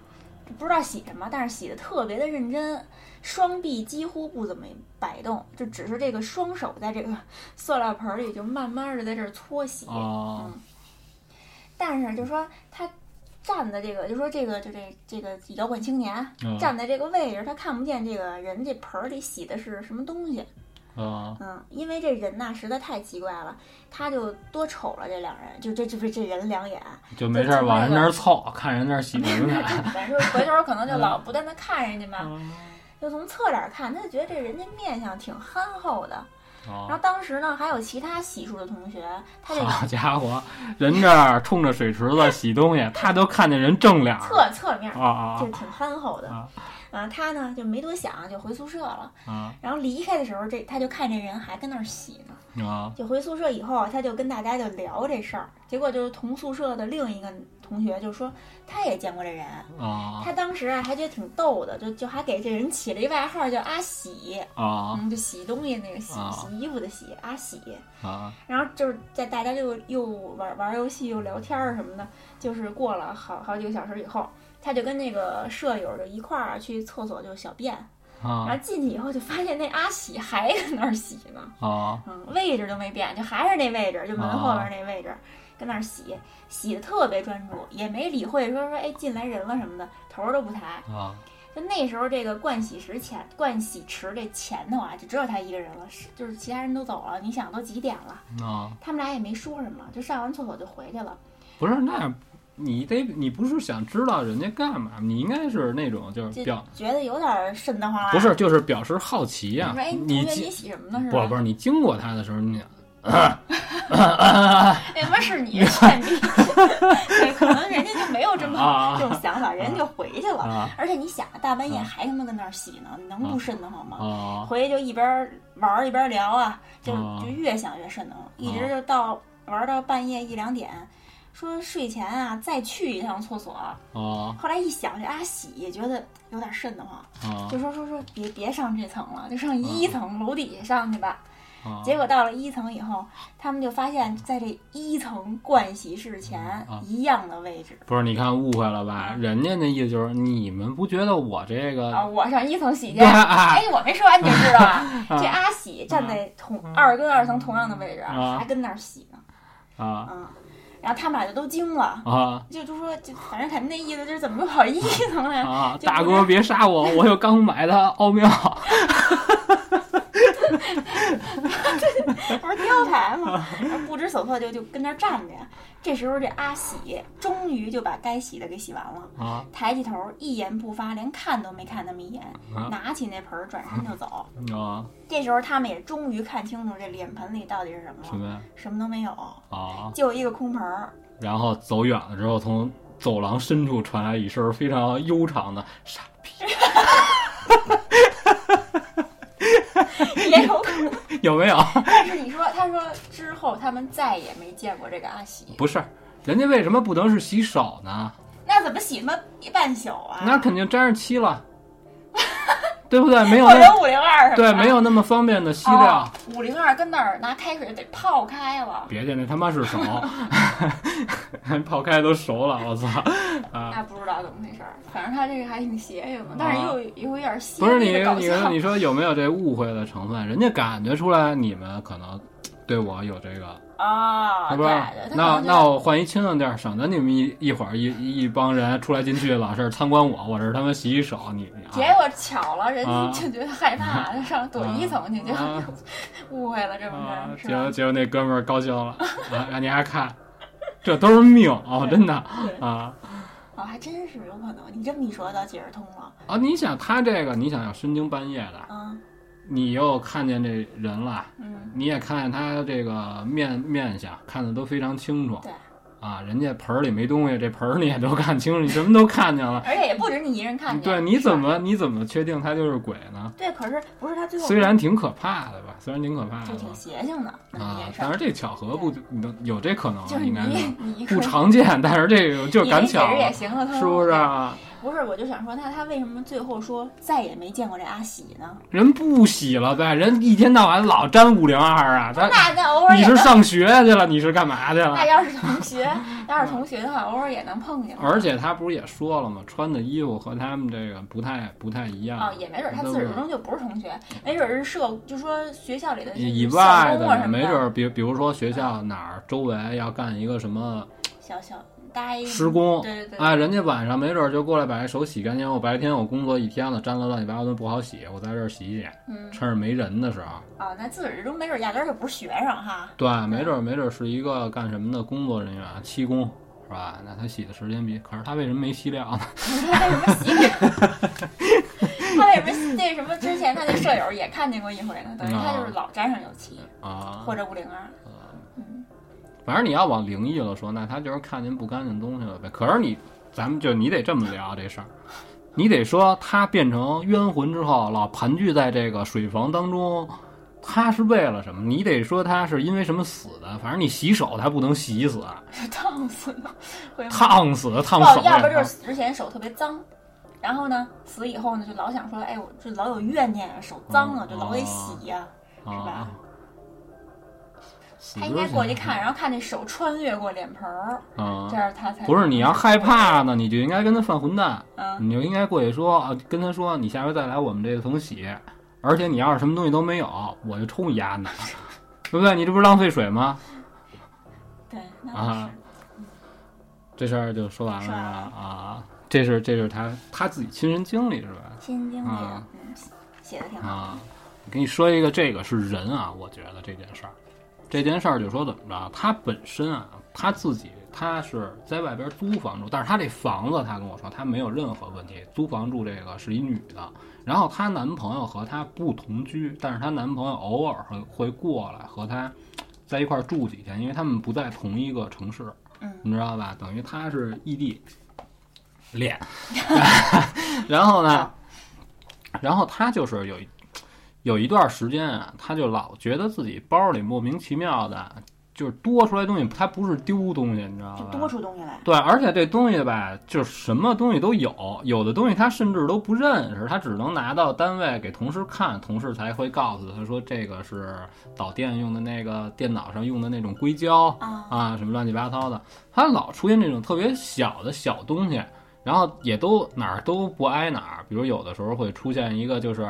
不知道洗什么，但是洗的特别的认真，双臂几乎不怎么摆动，就只是这个双手在这个 塑料盆里就慢慢的在这搓洗。嗯，但是就说他站的这个，就说这个就这这个摇滚青年站在这个位置，他看不见这个人这盆里洗的是什么东西。嗯因为这人呐实在太奇怪了，他就多瞅了这两人，就这这不这人两眼，就没事往人那儿凑，看人那儿洗人呢。反正回头可能就老不断的看人家嘛，就从侧脸看，他就觉得这人家面相挺憨厚的。然后当时呢，还有其他洗漱的同学，他好家伙，人这儿冲着水池子洗东西，他都看见人正脸，侧侧面啊啊，就挺憨厚的。啊，他呢就没多想，就回宿舍了。啊，然后离开的时候，这他就看这人还跟那儿洗呢。啊，就回宿舍以后，他就跟大家就聊这事儿。结果就是同宿舍的另一个同学就说，他也见过这人。啊，他当时啊还觉得挺逗的，就就还给这人起了一外号叫阿喜。啊，嗯，就洗东西那个洗洗衣服的洗阿喜。啊，然后就是在大家就又玩玩游戏又聊天儿什么的，就是过了好好几个小时以后。他就跟那个舍友就一块儿去厕所就小便，然后进去以后就发现那阿喜还在那儿洗呢，嗯，位置都没变，就还是那位置，就门后边那位置，跟那儿洗，洗的特别专注，也没理会说说哎进来人了什么的，头都不抬。就那时候这个盥洗池前盥洗池这前头啊，就只有他一个人了，是就是其他人都走了。你想都几点了？他们俩也没说什么，就上完厕所就回去了。不是那。你得，你不是想知道人家干嘛？你应该是那种就是表觉得有点瘆得慌了。不是，就是表示好奇呀。你你洗什么呢？是不不是，你经过他的时候，你为什么是你 可能人家就没有这么这种想法，人家就回去了。而且你想，大半夜还他妈跟那儿洗呢，能不瘆得慌吗？回去就一边玩一边聊啊，就就越想越瘆得慌，一直就到玩到半夜一两点。说睡前啊，再去一趟厕所。哦。后来一想，这阿喜也觉得有点瘆得慌，就说说说别别上这层了，就上一层楼底下上去吧。啊结果到了一层以后，他们就发现，在这一层盥洗室前啊一样的位置不是，你看误会了吧？人家那意思就是你们不觉得我这个啊！我上一层洗去，哎，我没说完，你就知道啊。啊这阿喜站在同二跟二层同样的位置，啊还跟那儿洗呢，啊嗯。然后他们俩就都惊了，啊就就说，就反正肯定那意思就是怎么又跑一层来？啊！大哥别杀我，我有刚买的奥妙。不是跳台吗？然后不知所措就就跟那儿站着呀。这时候这阿喜终于就把该洗的给洗完了，啊抬起头一言不发，连看都没看那么一眼，啊拿起那盆儿转身就走。啊！这时候他们也终于看清楚这脸盆里到底是什么了，什么呀？什么都没有，啊！就一个空盆儿。然后走远了之后，从走廊深处传来一声非常悠长的“傻逼 也有可能，”，有没有？但是你说，他说之后他们再也没见过这个阿喜，不是，人家为什么不能是洗手呢？那怎么洗他妈一半宿啊？那肯定沾上漆了，对不对？没有或那者五？对，没有那么方便的吸料。哦五零二跟那儿拿开水得泡开了，别介，那他妈是手，泡开都熟了，我操！啊，那不知道怎么回事儿。反正他这个还挺邪性的，但是又又有点邪不是你你说。你说有没有这误会的成分？人家感觉出来你们可能对我有这个，啊，不是对，？那那我换一清静地儿，省得你们一一会儿一一一帮人出来进去，老是参观我，我这是他妈洗洗手，你你啊结果巧了，人啊家就觉得害怕，就上躲一层去，就啊 误会了这么啊，着，是结果？结果那哥们儿高兴了，啊，让你还看，这都是命哦，真的对啊哦，还真是有可能。你这么一说，倒解释通了。啊！你想他这个，你想要深更半夜的，嗯你又看见这人了，嗯，你也看见他这个面面相，看的都非常清楚对。啊，人家盆儿里没东西，这盆儿你也都看清楚，你什么都看见了。而且也不止你一人看见。对，你怎么你怎么确定他就是鬼呢？对？可是不是他最后虽然挺可怕的吧，虽然挺可怕的就挺邪性的啊但是这巧合不能有这可能就是应该是 不常见，但是这个就是赶巧是不是啊？不是，我就想说，那他为什么最后说再也没见过这阿喜呢？人不洗了呗，人一天到晚老沾五零二啊，他那那偶尔你，是上学去了，你是干嘛去了那？要是同学，要是同学的话，偶尔也能碰见。而且他不是也说了吗？穿的衣服和他们这个不太不太一样哦，也没准他自始至终就不是同学，没准是社，就说学校里的以外的，没准儿比比如说学校哪儿周围要干一个什么小小待施工，对对对，哎，人家晚上没准儿就过来把这手洗干净。我白天我工作一天了，沾了乱七八糟的不好洗，我在这儿洗洗，嗯，趁着没人的时候。哦，那自始至终没准压根儿就不是学生哈，对，没准儿没准儿是一个干什么的工作人员，漆工是吧？那他洗的时间比，可是他为什么没洗了呢？他为什么洗脸？他为什么那什么？之前他那舍友也看见过一回呢，等于他就是老沾上油漆，啊，或者五零二，嗯，反正你要往灵异了说，那他就是看见不干净东西了呗。可是你，咱们就你得这么聊这事儿，你得说他变成冤魂之后，老盘踞在这个水房当中，他是为了什么？你得说他是因为什么死的。反正你洗手，他不能洗死，是 烫死的，烫死的，烫不手，要不就是死之前手特别脏，然后呢，死以后呢，就老想说，哎，我这老有怨念啊，手脏了，哦就老得洗呀、是吧啊。死他应该过去看，然后看那手穿越过脸盆儿，啊这，样他才不是你要害怕呢，你就应该跟他犯混蛋。嗯，你就应该过去说啊，跟他说，你下回再来我们这个层洗，而且你要是什么东西都没有，我就冲你丫呢，对不对？你这不是浪费水吗？对，那啊是这事儿就说完了？啊，这是这是他他自己亲身经历是吧？亲身经历写的挺好。啊，我跟你说一个，这个是人啊，我觉得这件事儿，这件事儿就说怎么着，他本身啊，他自己他是在外边租房住，但是他这房子，他跟我说他没有任何问题，租房住这个是一女的，然后她男朋友和她不同居，但是她男朋友偶尔会会过来和她在一块儿住几天，因为他们不在同一个城市，嗯。你知道吧？等于他是异地。恋，然后呢，然后他就是有一有一段时间啊，他就老觉得自己包里莫名其妙的就是多出来东西，他不是丢东西，你知道吧？就多出东西来。对，而且这东西吧，就是什么东西都有，有的东西他甚至都不认识，他只能拿到单位给同事看，同事才会告诉他说这个是导电用的那个电脑上用的那种硅胶啊啊，什么乱七八糟的，他老出现这种特别小的小东西，然后也都哪儿都不挨哪儿，比如有的时候会出现一个就是。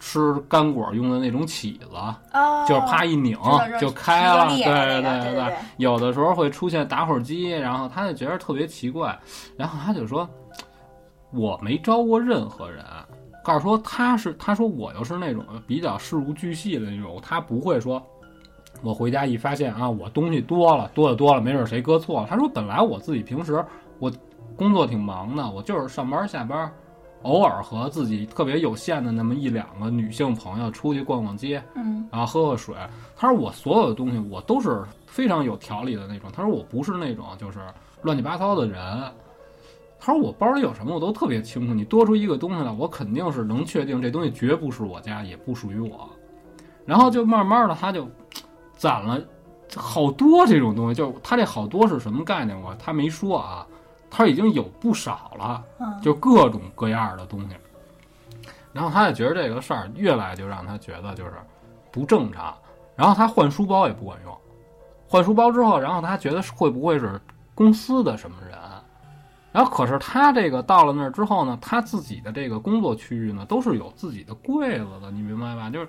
吃干果用的那种起子，哦，就是啪一拧就开了，对对对对有的时候会出现打火机，然后他就觉得特别奇怪，然后他就说：“我没招过任何人。”告诉说他是，他说我又是那种比较事无巨细的那种，他不会说，我回家一发现啊，我东西多了，多的多了，没准谁搁错了。他说本来我自己平时我工作挺忙的，我就是上班下班，偶尔和自己特别有限的那么一两个女性朋友出去逛逛街，嗯然后喝喝水。他说我所有的东西我都是非常有条理的那种。他说我不是那种就是乱七八糟的人。他说我包里有什么我都特别清楚，你多出一个东西来，我肯定是能确定这东西绝不是我家，也不属于我。然后就慢慢的他就攒了好多这种东西，就是他这好多是什么概念我他没说啊，他已经有不少了。嗯，就各种各样的东西。然后他也觉得这个事儿越来就让他觉得就是不正常。然后他换书包也不管用，换书包之后，然后他觉得会不会是公司的什么人？然后可是他这个到了那儿之后呢，他自己的这个工作区域呢都是有自己的柜子的，你明白吧？就是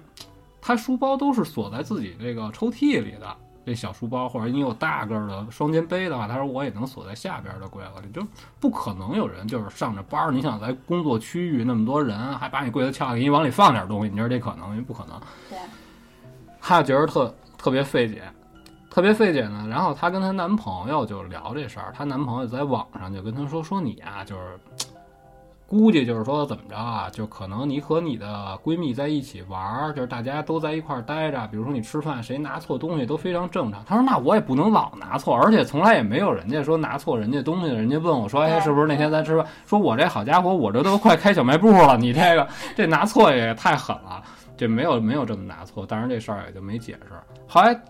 他书包都是锁在自己这个抽屉里的。这小书包，或者你有大个儿的双肩背的话，他说我也能锁在下边的柜子里，就不可能有人就是上着班儿，你想在工作区域那么多人，还把你柜子撬开，给你往里放点东西，你觉得这可能？因为不可能。对，她觉得特特别费解，特别费解呢。然后她跟她男朋友就聊这事儿，她男朋友在网上就跟她说：“说你啊，就是估计就是说怎么着啊，就可能你和你的闺蜜在一起玩儿，就是大家都在一块儿待着，比如说你吃饭谁拿错东西都非常正常。”她说：“那我也不能老拿错，而且从来也没有人家说拿错人家东西，人家问我说：‘哎，是不是那天咱吃饭？’说我这好家伙，我这都快开小卖部了，你这个这拿错也太狠了。”这没有没有这么拿错，当然这事儿也就没解释。后来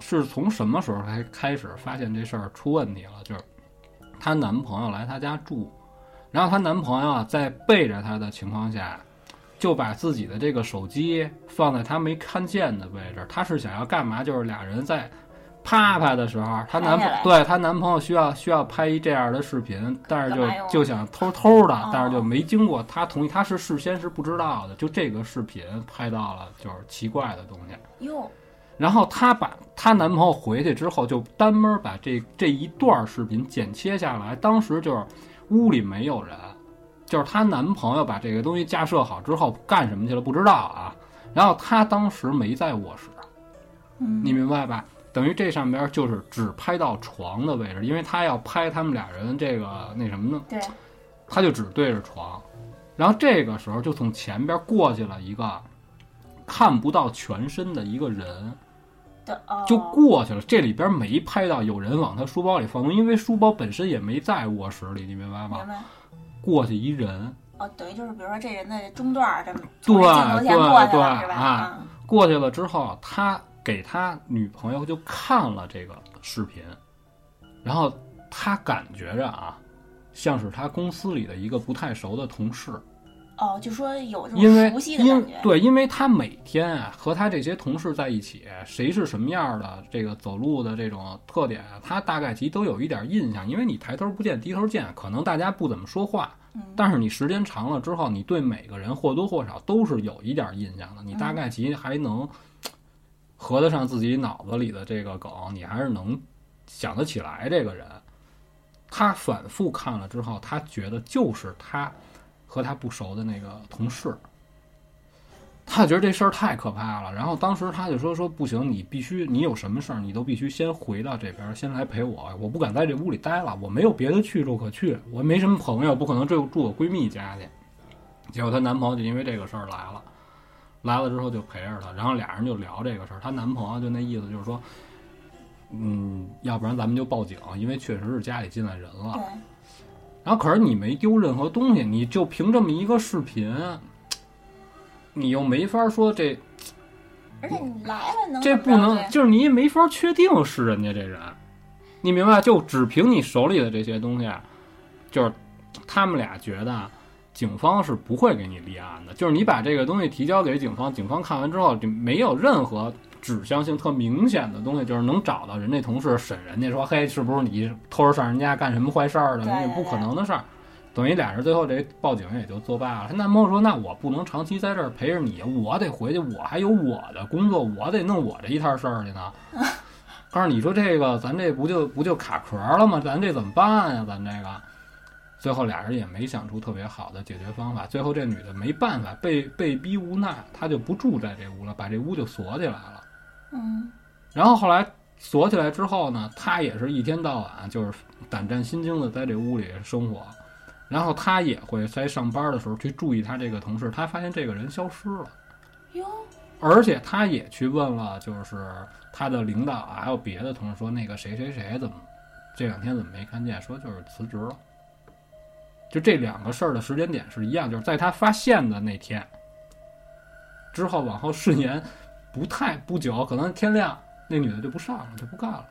是从什么时候才开始发现这事儿出问题了？就是她男朋友来她家住，然后她男朋友啊在背着她的情况下，就把自己的这个手机放在她没看见的位置。她是想要干嘛？就是俩人在啪啪的时候，她男朋对她男朋友需要需要拍一这样的视频，但是就就想偷偷的哦，但是就没经过她同意，她是事先是不知道的。就这个视频拍到了就是奇怪的东西。哟，然后她把她男朋友回去之后，就单门把这这一段视频剪切下来。当时就是屋里没有人，就是她男朋友把这个东西架设好之后干什么去了不知道啊。然后她当时没在卧室，嗯，你明白吧？等于这上边就是只拍到床的位置，因为她要拍他们俩人这个那什么呢，对，她就只对着床。然后这个时候就从前边过去了一个看不到全身的一个人。就过去了。这里边没拍到有人往他书包里放东西，因为书包本身也没在卧室里，你明白吗明？白。过去一人，哦，等于就是比如说这人的中段儿这么镜头前过去是吧？对啊嗯过去了之后，他给他女朋友就看了这个视频，然后他感觉着啊，像是他公司里的一个不太熟的同事。哦，就说有熟悉的因感觉，对，因为他每天啊和他这些同事在一起，谁是什么样的这个走路的这种特点啊，他大概其都有一点印象。因为你抬头不见低头见，可能大家不怎么说话，嗯，但是你时间长了之后，你对每个人或多或少都是有一点印象的。你大概其还能合得上自己脑子里的这个梗，你还是能想得起来这个人。他反复看了之后，他觉得就是他和他不熟的那个同事。他觉得这事儿太可怕了，然后当时他就说说不行，你必须你有什么事儿，你都必须先回到这边儿，先来陪我，我不敢在这屋里待了，我没有别的去处可去，我没什么朋友，不可能住住我闺蜜家去。结果她男朋友就因为这个事儿来了，来了之后就陪着她，然后俩人就聊这个事儿，她男朋友就那意思就是说，嗯，要不然咱们就报警，因为确实是家里进来人了。对，然后可是你没丢任何东西，你就凭这么一个视频，你又没法说这而且你来了能这不能，就是你也没法确定是人家这人，你明白？就只凭你手里的这些东西，就是他们俩觉得警方是不会给你立案的。就是你把这个东西提交给警方，警方看完之后就没有任何指向性特明显的东西，就是能找到人家同事审人家说，嘿，是不是你偷着上人家干什么坏事儿的？那不可能的事儿。等于俩人最后这报警也就作罢了。他男朋友说：“那我不能长期在这儿陪着你，我得回去，我还有我的工作，我得弄我这一摊事儿去呢。”告诉你说这个，咱这不就不就卡壳了吗？咱这怎么办呀？咱这个，最后俩人也没想出特别好的解决方法。最后这女的没办法，被被逼无奈，她就不住在这屋了，把这屋就锁起来了。嗯。然后后来锁起来之后呢，他也是一天到晚就是胆战心惊的在这屋里生活。然后他也会在上班的时候去注意他这个同事，他发现这个人消失了，哟，而且他也去问了，就是他的领导啊，还有别的同事说那个谁谁谁怎么这两天怎么没看见？说就是辞职了。就这两个事儿的时间点是一样，就是在他发现的那天之后，往后顺延不太不久，可能天亮，那女的就不上了，就不干了。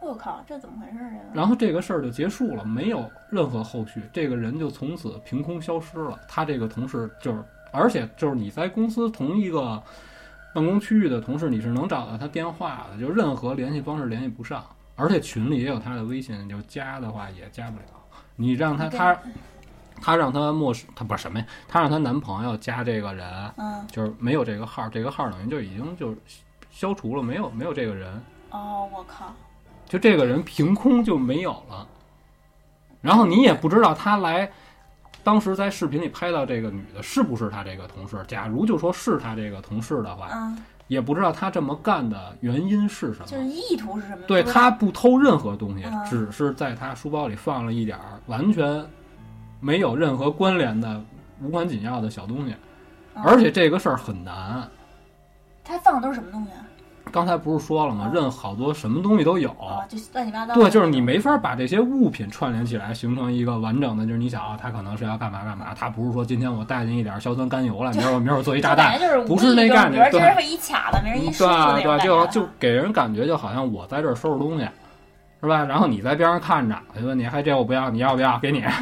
我靠，这怎么回事啊？然后这个事儿就结束了，没有任何后续，这个人就从此凭空消失了。他这个同事就是，而且就是你在公司同一个办公区域的同事，你是能找到他电话的，就任何联系方式联系不上，而且群里也有他的微信，就加的话也加不了。你让他他他让她陌生，她不是什么呀？她让她男朋友加这个人，嗯，就是没有这个号，这个号等于就已经就消除了，没有没有这个人。哦，我靠。就这个人凭空就没有了，然后你也不知道他来，当时在视频里拍到这个女的是不是他这个同事？假如就说是他这个同事的话，也不知道他这么干的原因是什么，就是意图是什么？对他不偷任何东西，只是在他书包里放了一点儿完全没有任何关联的无关紧要的小东西，而且这个事儿很难。他放的都是什么东西啊？刚才不是说了吗？任好多什么东西都有，就乱七八糟。对，就是你没法把这些物品串联起来，形成一个完整的。就是你想啊，他可能是要干嘛干嘛，他不是说今天我带进一点硝酸甘油来，明儿我明儿我做一炸弹，不是那概念。对，今儿会一卡子，明儿一对对，就就给人感觉就好像我在这儿收拾东西，是吧？然后你在边上看着，就问你，还这我不要，你要不要？给你。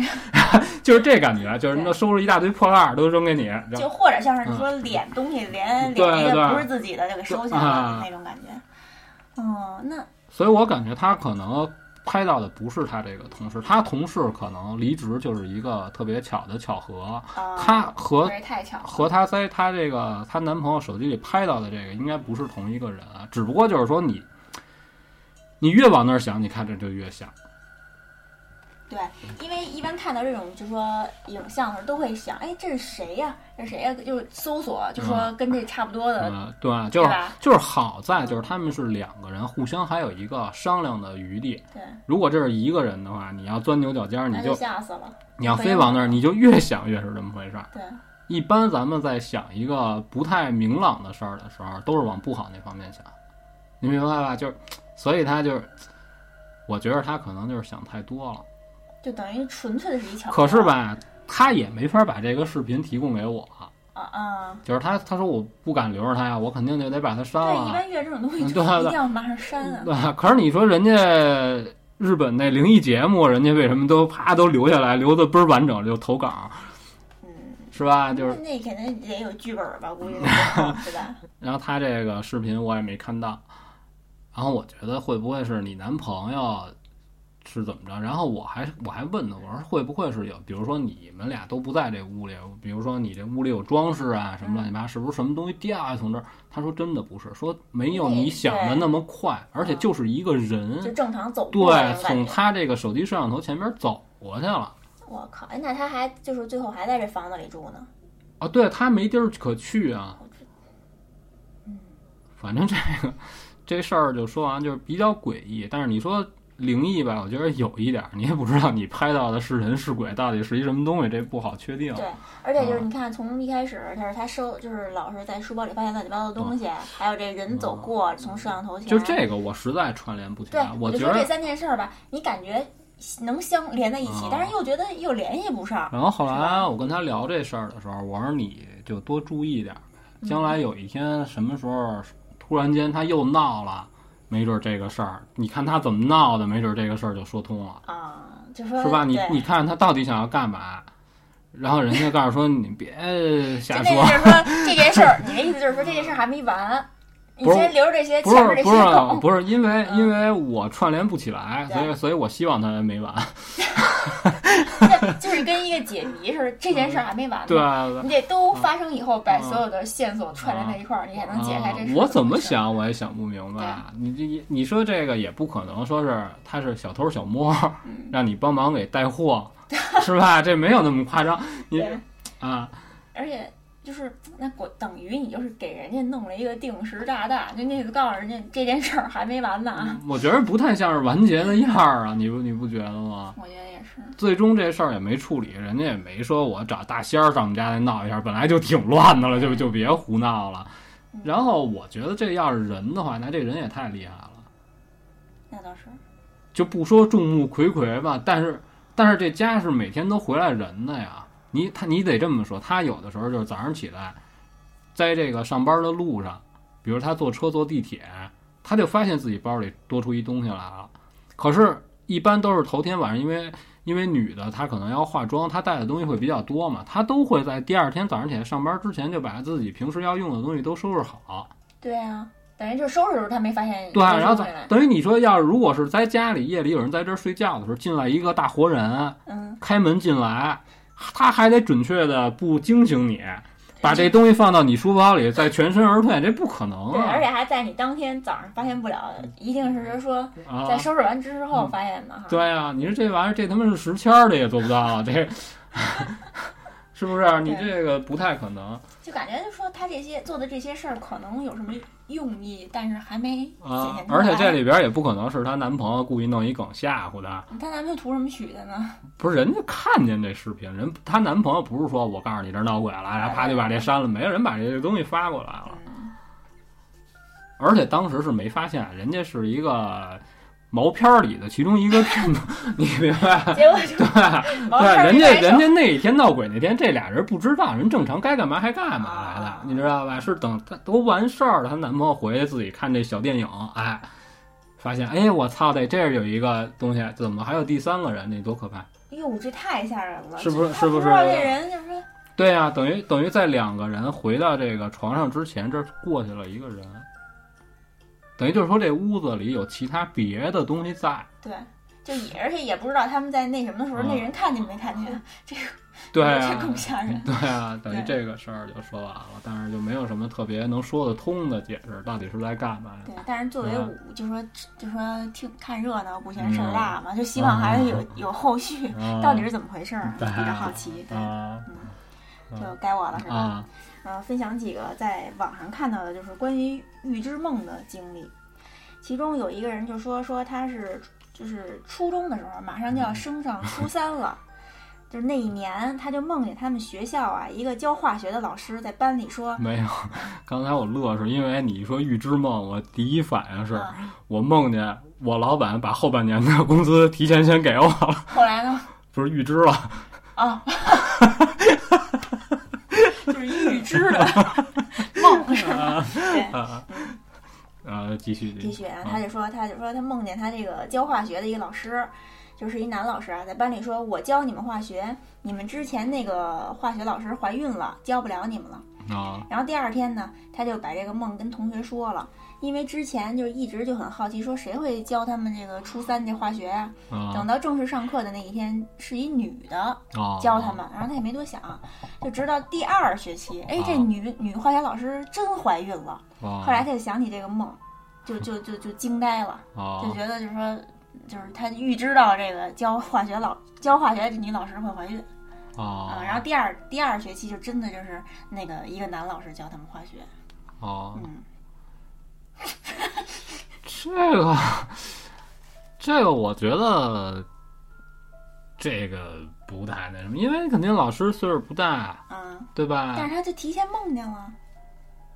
就是这感觉，就是那收拾一大堆破烂都扔给你，就或者像是你说敛东西，连连一个不是自己的就给收起来了那种感觉。哦，那所以我感觉他可能拍到的不是他这个同事，他同事可能离职就是一个特别巧的巧合。他和和他在他这个他男朋友手机里拍到的这个应该不是同一个人啊，只不过就是说你你越往那儿想，你看着就越像。对，因为一般看到这种就说影像的时候，都会想，哎，这是谁呀？这是谁呀？就搜索，就说跟这差不多的。嗯，对，就是就是好在就是他们是两个人，互相还有一个商量的余地。对，如果这是一个人的话，你要钻牛角尖，你就吓死了。你要非往那儿，你就越想越是这么回事儿。对，一般咱们在想一个不太明朗的事儿的时候，都是往不好那方面想。你明白吧？就是，所以他就是，我觉得他可能就是想太多了。就等于纯粹的是一巧合。可是吧，他也没法把这个视频提供给我。啊啊！就是他，他说我不敢留着他呀，我肯定就得把他删了。对，一般遇到这种东西，就一定要马上删啊。对，可是你说人家日本那灵异节目，人家为什么都啪都留下来，留的倍儿完整就投稿？嗯，是吧？就是那肯定得有剧本吧，估计 是吧？然后他这个视频我也没看到，然后我觉得会不会是你男朋友？是怎么着？然后我还我还问呢，我说会不会是有，比如说你们俩都不在这屋里，比如说你这屋里有装饰啊什么乱七八，是不是什么东西掉下从这儿？他说真的不是，说没有你想的那么快，而且就是一个人就正常走对，从他这个手机摄像头前边走过去了。我靠！哎，那他还就是最后还在这房子里住呢？啊，对他没地儿可去啊。嗯，反正这个这事儿就说完就是比较诡异，但是你说。灵异吧，我觉得有一点，你也不知道你拍到的是人是鬼，到底是一什么东西，这不好确定。对，而且就是你看，从一开始他是他收，就是老是在书包里发现乱七八糟的东西，还有这人走过，从摄像头前。就这个，我实在串联不起来。我就说这三件事儿吧，你感觉能相连在一起，但是又觉得又联系不上。然后后来我跟他聊这事儿的时候，我说你就多注意点，将来有一天什么时候。突然间他又闹了，没准这个事儿，你看他怎么闹的，没准这个事儿就说通了，啊，就说是吧？你你看他到底想要干嘛？然后人家告诉说你别瞎说，就是说这件事儿，你的意思就是说这件事儿还没完，你先留着这些不是不是。不是，因为嗯因为我串联不起来，所以所以我希望他没完。那 就是跟一个解谜似的，这件事儿还没完呢。对对你得都发生以后，把嗯所有的线索串联在一块儿，你才能解开这事我怎么？想我也想不明白。你这你说这个也不可能说是他是小偷小摸，嗯，让你帮忙给带货，是吧？这没有那么夸张。你，啊，而且就是那我等于你就是给人家弄了一个定时炸弹，就那个告诉人家这件事儿还没完呢啊。我觉得不太像是完结的样儿啊，你不你不觉得吗？我觉得也是，最终这事儿也没处理，人家也没说我找大仙儿上我们家来闹一下，本来就挺乱的了，就就别胡闹了。然后我觉得这要是人的话，那这人也太厉害了。那倒是。就不说众目睽睽吧，但是但是这家是每天都回来人的呀。你他你得这么说，他有的时候就是早上起来，在这个上班的路上，比如他坐车坐地铁，他就发现自己包里多出一东西来了。可是，一般都是头天晚上，因为因为女的她可能要化妆，她带的东西会比较多嘛，她都会在第二天早上起来上班之前就把自己平时要用的东西都收拾好。对啊，等于就是收拾的时候他没发现。对，然后。等于你说，要是如果是在家里夜里有人在这儿睡觉的时候，进来一个大活人，嗯，开门进来，他还得准确的不惊醒你，把这东西放到你书包里，再全身而退，这不可能对，啊！而且还在你当天早上发现不了，一定是说啊在，收拾完之后发现的哈。对啊，你说这玩意儿，这他妈是十签儿的也做不到啊，这是不是？你这个不太可能就感觉就说他这些做的这些事儿可能有什么用意，但是还没啊。而且这里边也不可能是她男朋友故意弄一梗吓唬她，她男朋友图什么许的呢？不是人家看见这视频，人她男朋友不是说我告诉你这儿闹鬼了，然后啪就把这删了，没有人把这个东西发过来了。嗯，而且当时是没发现，人家是一个毛片儿里的其中一个片子，你明白？结果就对对，人家人家那一天闹鬼那天，这俩人不知道，人正常该干嘛还干嘛来的啊，你知道吧？是等她都完事儿了，她男朋友回去自己看这小电影，哎，发现哎我操的，这儿有一个东西，怎么还有第三个人？那多可怕！哟，这太吓人了，是不是是不是知道这人就是，对呀、等于等于在两个人回到这个床上之前，这过去了一个人，等于就是说这屋子里有其他别的东西在。对，就也而且也不知道他们在那什么的时候，嗯那人看见没看见，这个对这啊，更吓人。对啊，等于这个事儿就说完了，但是就没有什么特别能说得通的解释，到底是在干嘛呀？对，但是作为就说就说听看热闹不嫌事儿大嘛，就希望还是有有后续，啊到底是怎么回事儿，比对较好奇。对，嗯就该我了是吧？啊呃，分享几个在网上看到的，就是关于预知梦的经历。其中有一个人就说说他是就是初中的时候，马上就要升上初三了。就是那一年，他就梦见他们学校啊，一个教化学的老师在班里说，没有。刚才我乐是因为你一说预知梦，我第一反应是啊，我梦见我老板把后半年的工资提前先给我了，后来呢，不是预知了。啊，知的梦是吗？对，啊，呃，继续继续啊，啊他就说，他就说他梦见他这个教化学的一个老师，就是一男老师啊，在班里说，我教你们化学，你们之前那个化学老师怀孕了，教不了你们了。啊然后第二天呢，他就把这个梦跟同学说了，因为之前就一直就很好奇，说谁会教他们这个初三这化学呀、啊等到正式上课的那一天，是一女的啊！教他们，然后他也没多想，就直到第二学期，哎，这啊女女化学老师真怀孕了。啊。后来他就想起这个梦，就就就就惊呆了，啊就觉得就是说，就是他预知到这个教化学老教化学的女老师会怀孕啊、啊，然后第二第二学期就真的就是那个一个男老师教他们化学，啊，嗯，这个这个，我觉得这个不太那什么，因为肯定老师岁数不大，嗯，对吧？但是他就提前梦见了，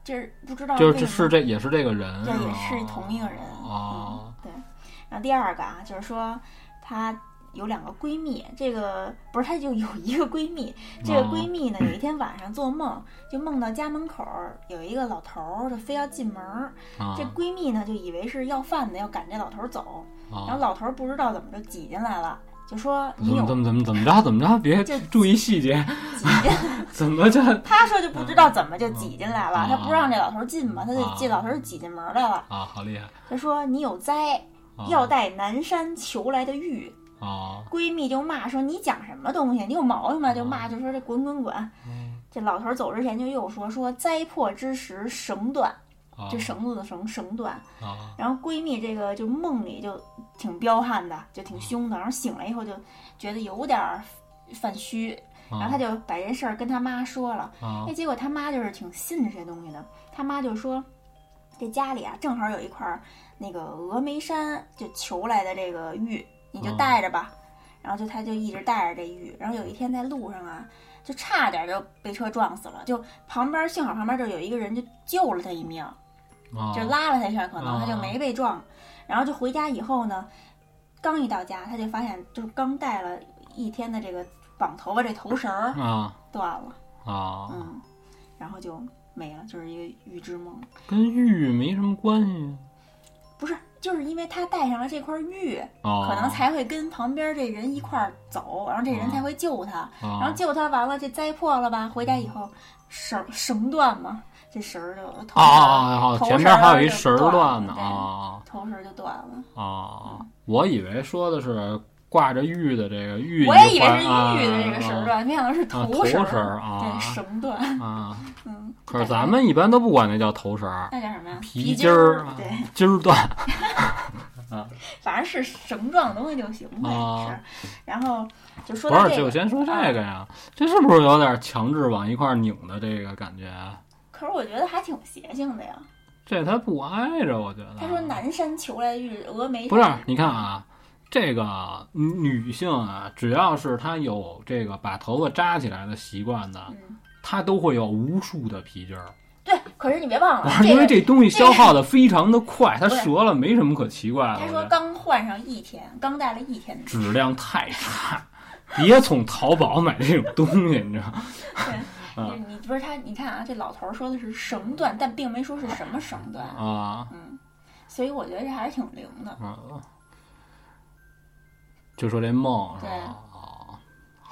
就是不知道就是这也是这个人，对，也是同一个人。哦嗯，对。然后第二个啊，就是说他有两个闺蜜，这个不是她就有一个闺蜜，这个闺蜜呢有一天晚上做梦，就梦到家门口有一个老头儿，就非要进门这闺蜜呢就以为是要饭的，要赶这老头儿走，然后啊，老头儿不知道怎么就挤进来了，就说你怎么怎么怎么着怎么着，别 就注意细节，挤进，怎么就他说就不知道怎么就挤进来了，啊他不让这老头儿进嘛，他就啊。这老头儿挤进门来了。啊，好厉害。他说你有灾，啊。要带南山求来的玉。啊，闺蜜就骂说你讲什么东西，你有毛病吗？就骂就说这滚滚滚。嗯。这老头儿走之前就又说说灾破之时绳断，啊。这绳子的绳绳断。啊。然后闺蜜这个就梦里就挺彪悍的，就挺凶的，然后醒了以后就觉得有点儿犯虚，然后她就把这事儿跟她妈说了。啊。哎，结果她妈就是挺信这些东西的，她妈就说，这家里啊正好有一块儿那个峨眉山就求来的这个玉，你就嗯带着吧。然后就他就一直带着这玉，然后有一天在路上啊，就差点就被车撞死了，就旁边幸好旁边就有一个人就救了他一命，啊，就拉了他一下，可能他就啊没被撞。然后就回家以后呢，刚一到家他就发现就是刚戴了一天的这个绑头发这头绳儿啊断了。啊，嗯，然后就没了，就是一个预知梦。跟玉没什么关系不是，就是因为他戴上了这块玉，啊，可能才会跟旁边这人一块儿走，然后这人啊才会救他，然后啊救他完了，这灾破了吧？回家以后绳绳断嘛，这绳儿就头啊绳儿啊啊！头前面还有一绳断断呢啊头绳儿就断了。啊！我以为说的是挂着玉的这个玉，我也以为是玉啊的这个绳儿断，没想到是啊头绳啊对，绳断。啊！嗯，可是咱们一般都不管那叫头绳儿，那叫什么呀？皮筋儿，对，筋儿断 反正是绳状的东西就行呗。啊是，然后就说不是，就先说这个呀，这是不是有点强制往一块儿拧的这个感觉啊？可是我觉得还挺邪性的呀。这他不挨着，我觉得。他说南山求来玉，峨眉不是，你看啊，这个女性啊，只要是她有这个把头发扎起来的习惯的，嗯，她都会有无数的皮筋儿。对。可是你别忘了，因为这东西消耗的非常的快，它折了没什么可奇怪的。他说刚换上一天，刚戴了一天的质量太差，别从淘宝买这种东西，你知道吗？对，啊你你不是他，你看啊，这老头儿说的是绳断，但并没说是什么绳断，啊嗯，所以我觉得这还是挺灵的。啊！就说这梦是对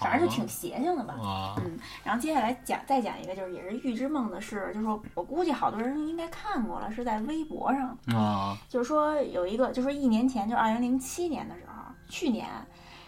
反正就挺邪性的吧。啊嗯，然后接下来讲再讲一个，就是也是预知梦的事，就是说我估计好多人应该看过了，是在微博上，啊！就是说有一个，就是说一年前，就是二零零七年的时候，去年，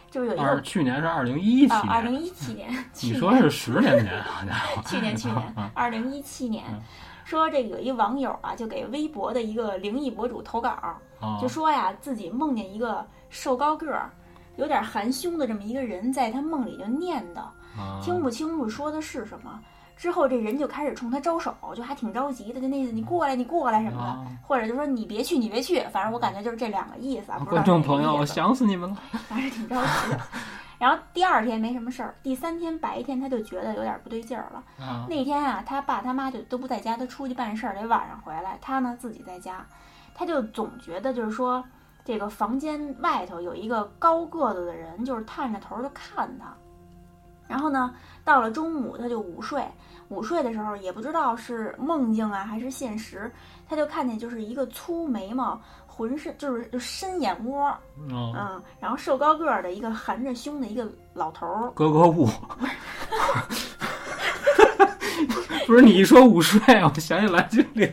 就是有一二个去年是二零一七啊，二年，零一七年，去你年说是十年前，好家伙！去年去年啊二零一七年嗯，说这个有一网友啊，就给微博的一个灵异博主投稿，啊就说呀自己梦见一个瘦高个儿。有点含胸的这么一个人，在他梦里就念叨，啊听不清楚说的是什么。之后这人就开始冲他招手，就还挺着急的，就那意思你过来，你过来什么的，啊或者就说你别去，你别去。反正我感觉就是这两个意思观众朋友，我想死你们了！反正挺着急的。然后第二天没什么事儿，第三天白天他就觉得有点不对劲儿了。啊那天啊，他爸他妈就都不在家，他出去办事儿，得晚上回来。他呢自己在家，他就总觉得就是说，这个房间外头有一个高个子的人，就是探着头儿就看他。然后呢，到了中午他就午睡，午睡的时候也不知道是梦境啊还是现实，他就看见就是一个粗眉毛，浑身就是就深眼窝，嗯，嗯，然后瘦高个儿的一个含着胸的一个老头儿，格格巫。不是你一说午睡，我想起蓝精灵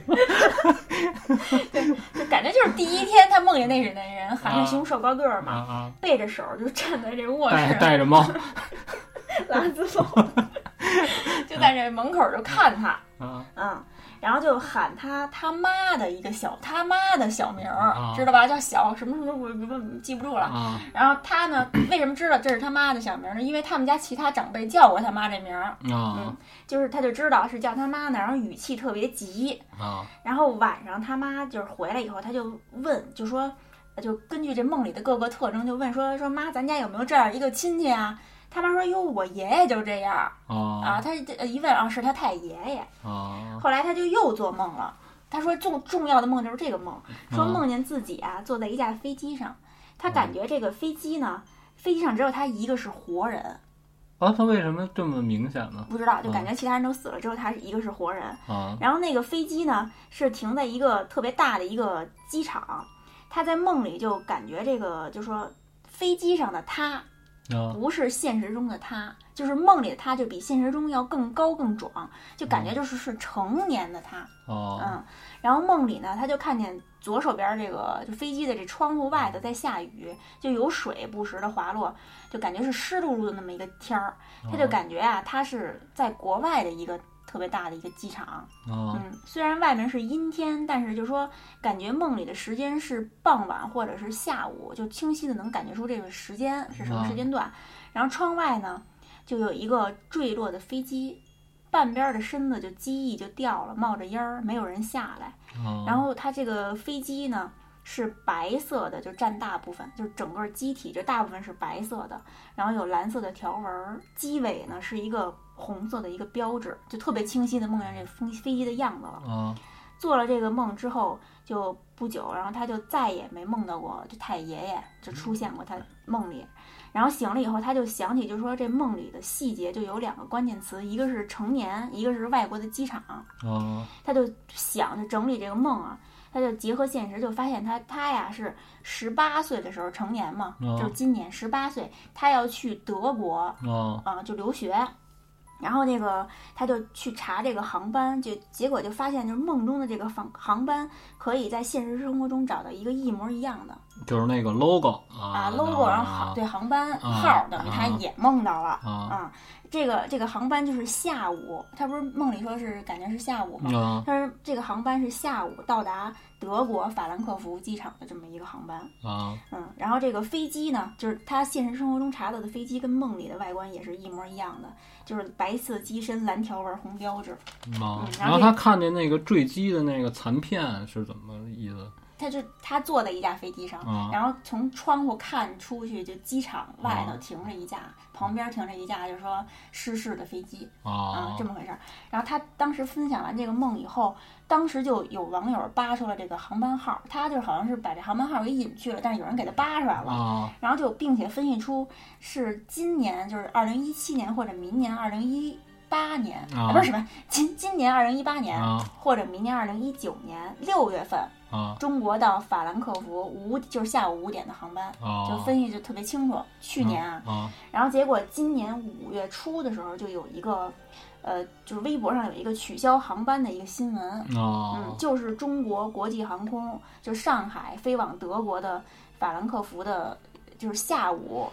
对。就感觉就是第一天他梦见那是那人含着啊胸瘦高个儿啊嘛，啊！背着手就站在这卧室戴着猫 拉兹风，就在这门口就看他，啊嗯，然后就喊他他妈的一个小他妈的小名儿，啊知道吧？叫小什么什么，我我我记不住了。啊然后他呢，为什么知道这是他妈的小名儿呢？因为他们家其他长辈叫过他妈这名儿，啊就是他就知道是叫他妈呢，然后语气特别急。啊然后晚上他妈就是回来以后，他就问，就说，就根据这梦里的各个特征，就问说说妈，咱家有没有这样一个亲戚啊？他妈说哟，我爷爷就这样啊。啊他这一问啊，是他太爷爷。啊后来他就又做梦了。他说重重要的梦就是这个梦，说嗯梦见自己啊坐在一架飞机上，他感觉这个飞机呢飞机上只有他一个是活人，啊，他为什么这么明显呢？不知道，就感觉其他人都死了，只有他是一个是活人。啊然后那个飞机呢是停在一个特别大的一个机场，他在梦里就感觉这个就说飞机上的他啊不是现实中的他，就是梦里的他就比现实中要更高更壮，就感觉就是是成年的他。哦嗯，然后梦里呢，他就看见左手边这个就飞机的这窗户外头在下雨，就有水不时的滑落，就感觉是湿漉漉的那么一个天儿。他就感觉啊，他是在国外的一个特别大的一个机场。啊嗯，虽然外面是阴天，但是就说感觉梦里的时间是傍晚或者是下午，就清晰的能感觉出这个时间是什么时间段。然后窗外呢，就有一个坠落的飞机，半边的身子就机翼就掉了，冒着烟儿，没有人下来。啊然后它这个飞机呢是白色的，就占大部分，就是整个机体就大部分是白色的，然后有蓝色的条纹儿，机尾呢是一个红色的一个标志，就特别清晰的梦见这飞飞机的样子了。啊做了这个梦之后，就不久，然后他就再也没梦到过这太爷爷，就出现过他梦里。然后醒了以后，他就想起，就是说这梦里的细节就有两个关键词，一个是成年，一个是外国的机场。啊他就想就整理这个梦啊，他就结合现实，就发现他他呀是十八岁的时候成年嘛，哦就是今年十八岁，他要去德国啊啊、就留学。然后那个他就去查这个航班，就结果就发现，就是梦中的这个航航班可以在现实生活中找到一个一模一样的就是那个 logo 啊啊 logo，然后对航班啊号等于他啊也梦到了啊啊。这个这个航班就是下午，他不是梦里说是感觉是下午吗？啊他说这个航班是下午到达德国法兰克福机场的这么一个航班，啊嗯，然后这个飞机呢，就是他现实生活中查到的飞机跟梦里的外观也是一模一样的，就是白色机身、蓝条纹、红标志。啊嗯！然后他看见那个坠机的那个残片是怎么意思他就他坐在一架飞机上，啊然后从窗户看出去，就机场外头啊停着一架，旁边停着一架，就是说失事的飞机。啊啊，这么回事儿。然后他当时分享完这个梦以后，当时就有网友扒出了这个航班号，他就好像是把这航班号给隐去了，但是有人给他扒出来了。啊然后就并且分析出是今年，就是二零一七年或者明年二零一八年啊不是什么今今年二零一八年、啊或者明年二零一九年六月份，啊中国到法兰克福五就是下午五点的航班，啊！就分析就特别清楚。去年啊，啊然后结果今年五月初的时候，就有一个，呃，就是微博上有一个取消航班的一个新闻，啊嗯，就是中国国际航空，就上海飞往德国的法兰克福的，就是下午，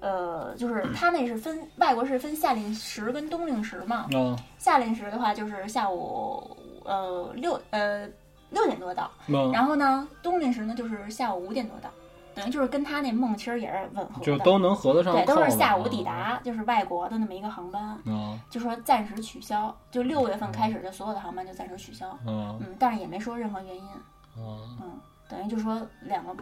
呃，就是 它那是分外国是分夏令时跟冬令时嘛，啊夏令时的话就是下午呃六呃六点多到，那然后呢冬令时呢就是下午五点多到，等于就是跟他那梦其实也是吻合的，就都能合得上对，都是下午啊抵达，就是外国的那么一个航班，啊就说暂时取消，就六月份开始，就所有的航班就暂时取消。啊嗯，但是也没说任何原因。啊嗯，等于就说两个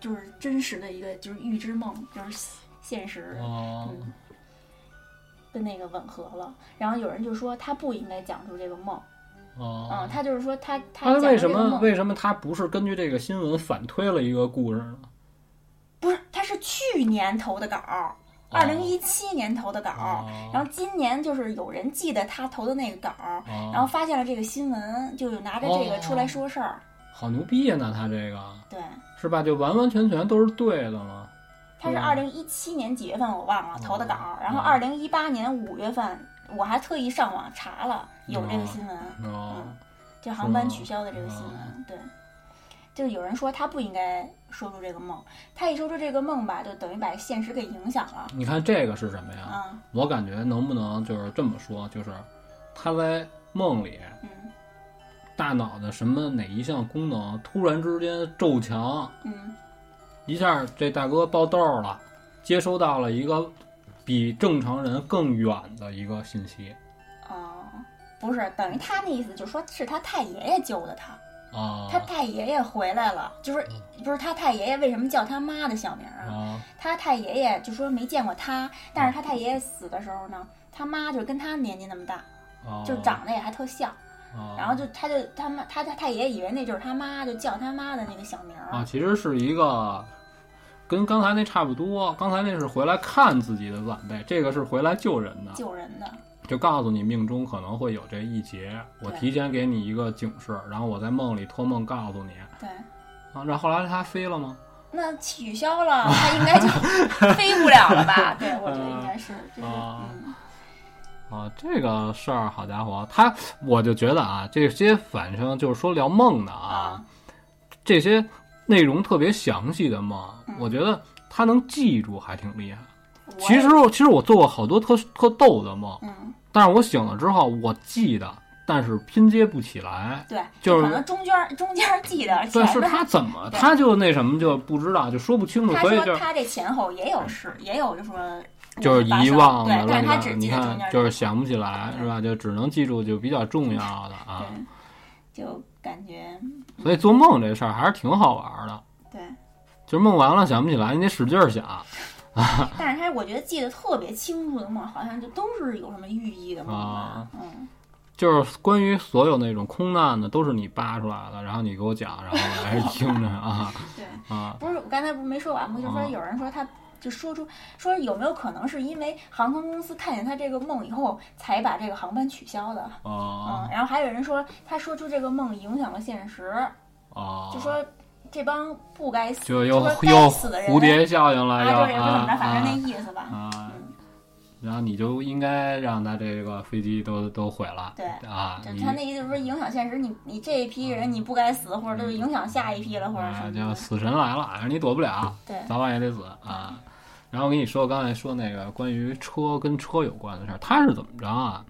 就是真实的一个就是预知梦，就是现实啊嗯跟那个吻合了。然后有人就说他不应该讲出这个梦，嗯，啊！他就是说他他他为什么为什么他不是根据这个新闻反推了一个故事呢？不是他是去年投的稿，二零一七年投的稿。哦然后今年就是有人记得他投的那个稿，啊然后发现了这个新闻，就有拿着这个出来说事儿。好牛逼呀！那他这个对，是吧？就完完全全都是对的嘛。他是嗯二零一七年几月份我忘了投的稿，然后嗯二零一八年五月份我还特意上网查了有这个新闻，嗯就航班取消的这个新嗯闻。对，就有人说他不应该说出这个梦，他一说出这个梦吧，就等于把现实给影响了。你看这个是什么呀？啊，我感觉能不能就是这么说，就是他在梦里嗯大脑的什么哪一项功能突然之间骤强，嗯一下这大哥爆痘了，接收到了一个比正常人更远的一个信息哦，不是，等于他那意思就是说是他太爷爷救的他。啊他太爷爷回来了，就是不是他太爷爷为什么叫他妈的小名儿啊？啊他太爷爷就说没见过他，但是他太爷爷死的时候呢，他妈就跟他年纪那么大，啊！就长得也还特像。啊，然后就他就他妈他他太爷爷以为那就是他妈，就叫他妈的那个小名儿。啊，其实是一个跟刚才那差不多。刚才那是回来看自己的晚辈，这个是回来救人的，救人的。就告诉你命中可能会有这一劫，我提前给你一个警示，然后我在梦里托梦告诉你。对，啊，那后后来他飞了吗？那取消了，他应该就 飞不了了吧？对，我觉得应该是，就是啊嗯，啊，这个事儿，好家伙，他我就觉得啊，这些反正就是说聊梦的啊，啊这些内容特别详细的梦，嗯我觉得他能记住还挺厉害。其实也，其实我做过好多特特逗的梦，嗯，但是我醒了之后我记得，但是拼接不起来。对，就是可能中间中间记得对，是他怎么，他就那什么就不知道，就说不清楚，他所以就说他这前后也有事，也有就说就是遗忘的乱七八糟。你看，就是想不起来，是吧？就只能记住就比较重要的啊。就感觉所以做梦这事儿还是挺好玩的。对，就是梦完了想不起来，你得使劲儿想。但是他我觉得记得特别清楚的梦，好像就都是有什么寓意的梦吧啊，嗯，就是关于所有那种空难的，都是你扒出来的，然后你给我讲，然后我还是听着啊 对。啊不是，我刚才不是没说完吗？就说啊有人说他就说出说有没有可能是因为航空公司看见他这个梦以后，才把这个航班取消的？啊嗯，然后还有人说他说出这个梦影响了现实，啊！就说这帮不该死，就又该死的人蝴蝶效应了，啊，对就怎么着，反正那啊意思吧。啊啊！嗯，然后你就应该让他这个飞机都都毁了对。啊！就他那意思是说影响现实，你你这一批人你不该死，或者就是影响下一批了，或者啊，什么的。就死神来了，你躲不了，对，早晚也得死啊。然后我跟你说，刚才说那个关于车跟车有关的事儿，他是怎么着啊？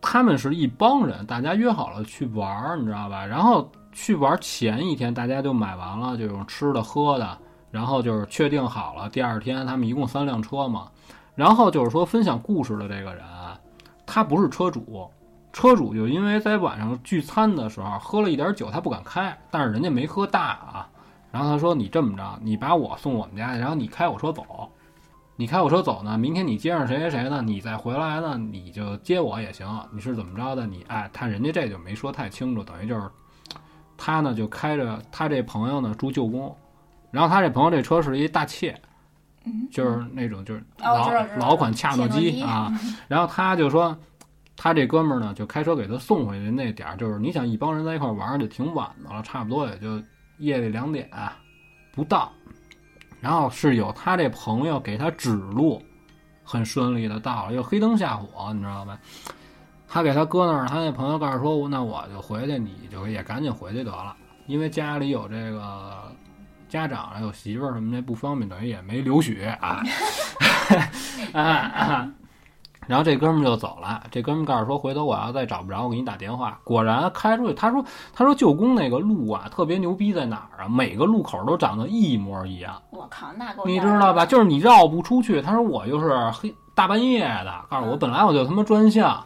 他们是一帮人，大家约好了去玩儿，你知道吧？然后去玩儿前一天，大家就买完了这种吃的喝的，然后就是确定好了，第二天他们一共三辆车嘛。然后就是说分享故事的这个人啊，他不是车主，车主就因为在晚上聚餐的时候喝了一点酒，他不敢开，但是人家没喝大啊。然后他说：“你这么着，你把我送我们家去，然后你开我车走。你开我车走呢，明天你接上谁谁谁呢，你再回来呢，你就接我也行。你是怎么着的？你哎，他人家这就没说太清楚，等于就是他呢就开着他这朋友呢住旧宫，然后他这朋友这车是一大切，嗯，就是那种就是哦，老、老款恰诺基基啊。，然后他就说，他这哥们儿呢就开车给他送回去那点儿，就是你想一帮人在一块玩儿就挺晚的了，差不多也就夜里两点不到。然后是有他这朋友给他指路，很顺利的到了，又黑灯瞎火，你知道吧？他给他搁那儿，他那朋友告诉说，那我就回去，你就也赶紧回去得了，因为家里有这个家长还，有媳妇儿什么的不方便，等于也没流血啊。啊啊！然后这哥们儿就走了。这哥们儿告诉说，回头我要再找不着，我给你打电话。果然开出去，他说他说旧宫那个路啊，特别牛逼在哪儿啊？每个路口都长得一模一样，我靠，那够你知道吧？就是你绕不出去。他说我就是黑大半夜的，告诉我嗯本来我就他妈专项，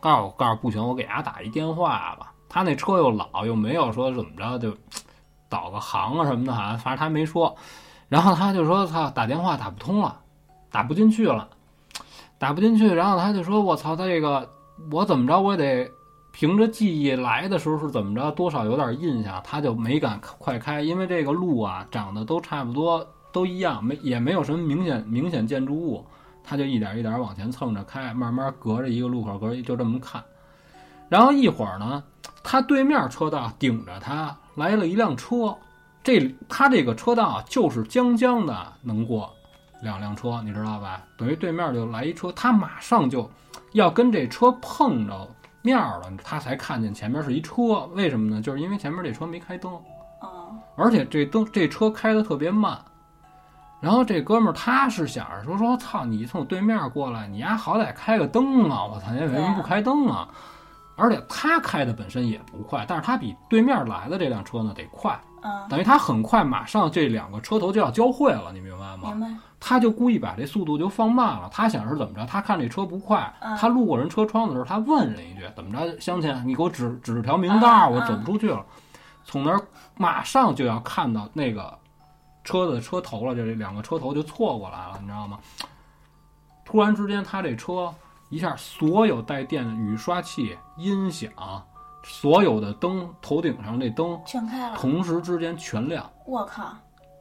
告诉我告诉不行，我给他打一电话吧。他那车又老，又没有说怎么着就导个航啊什么的，好像反正他没说。然后他就说：“操，打电话打不通了，打不进去了，打不进去。”然后他就说：“我操，他这个我怎么着，我得凭着记忆来的时候是怎么着，多少有点印象。”他就没敢快开，因为这个路啊长得都差不多，都一样，没也没有什么明显明显建筑物，他就一点一点往前蹭着开，慢慢隔着一个路口，隔着就这么看。然后一会儿呢，他对面车道顶着他来了一辆车，这他这个车道啊就是将将的能过两辆车，你知道吧？等于对面就来一车，他马上就要跟这车碰着面儿了，他才看见前面是一车。为什么呢？就是因为前面这车没开灯，嗯，而且这灯这车开的特别慢。然后这哥们儿他是想着说说操，你从对面过来，你丫好歹开个灯啊！我操，你为什么不开灯啊？而且他开的本身也不快，但是他比对面来的这辆车呢得快，嗯，等于他很快，马上这两个车头就要交汇了，你明白吗？明白，他就故意把这速度就放慢了。他想是怎么着？他看这车不快，嗯他路过人车窗的时候，他问人一句：“怎么着，乡亲，你给我指指条明道我走不出去了。”从那儿马上就要看到那个车的车头了，这两个车头就错过来了，你知道吗？突然之间，他这车一下，所有带电的雨刷器、音响，所有的灯头顶上那灯，全开了，同时之间全亮。我靠，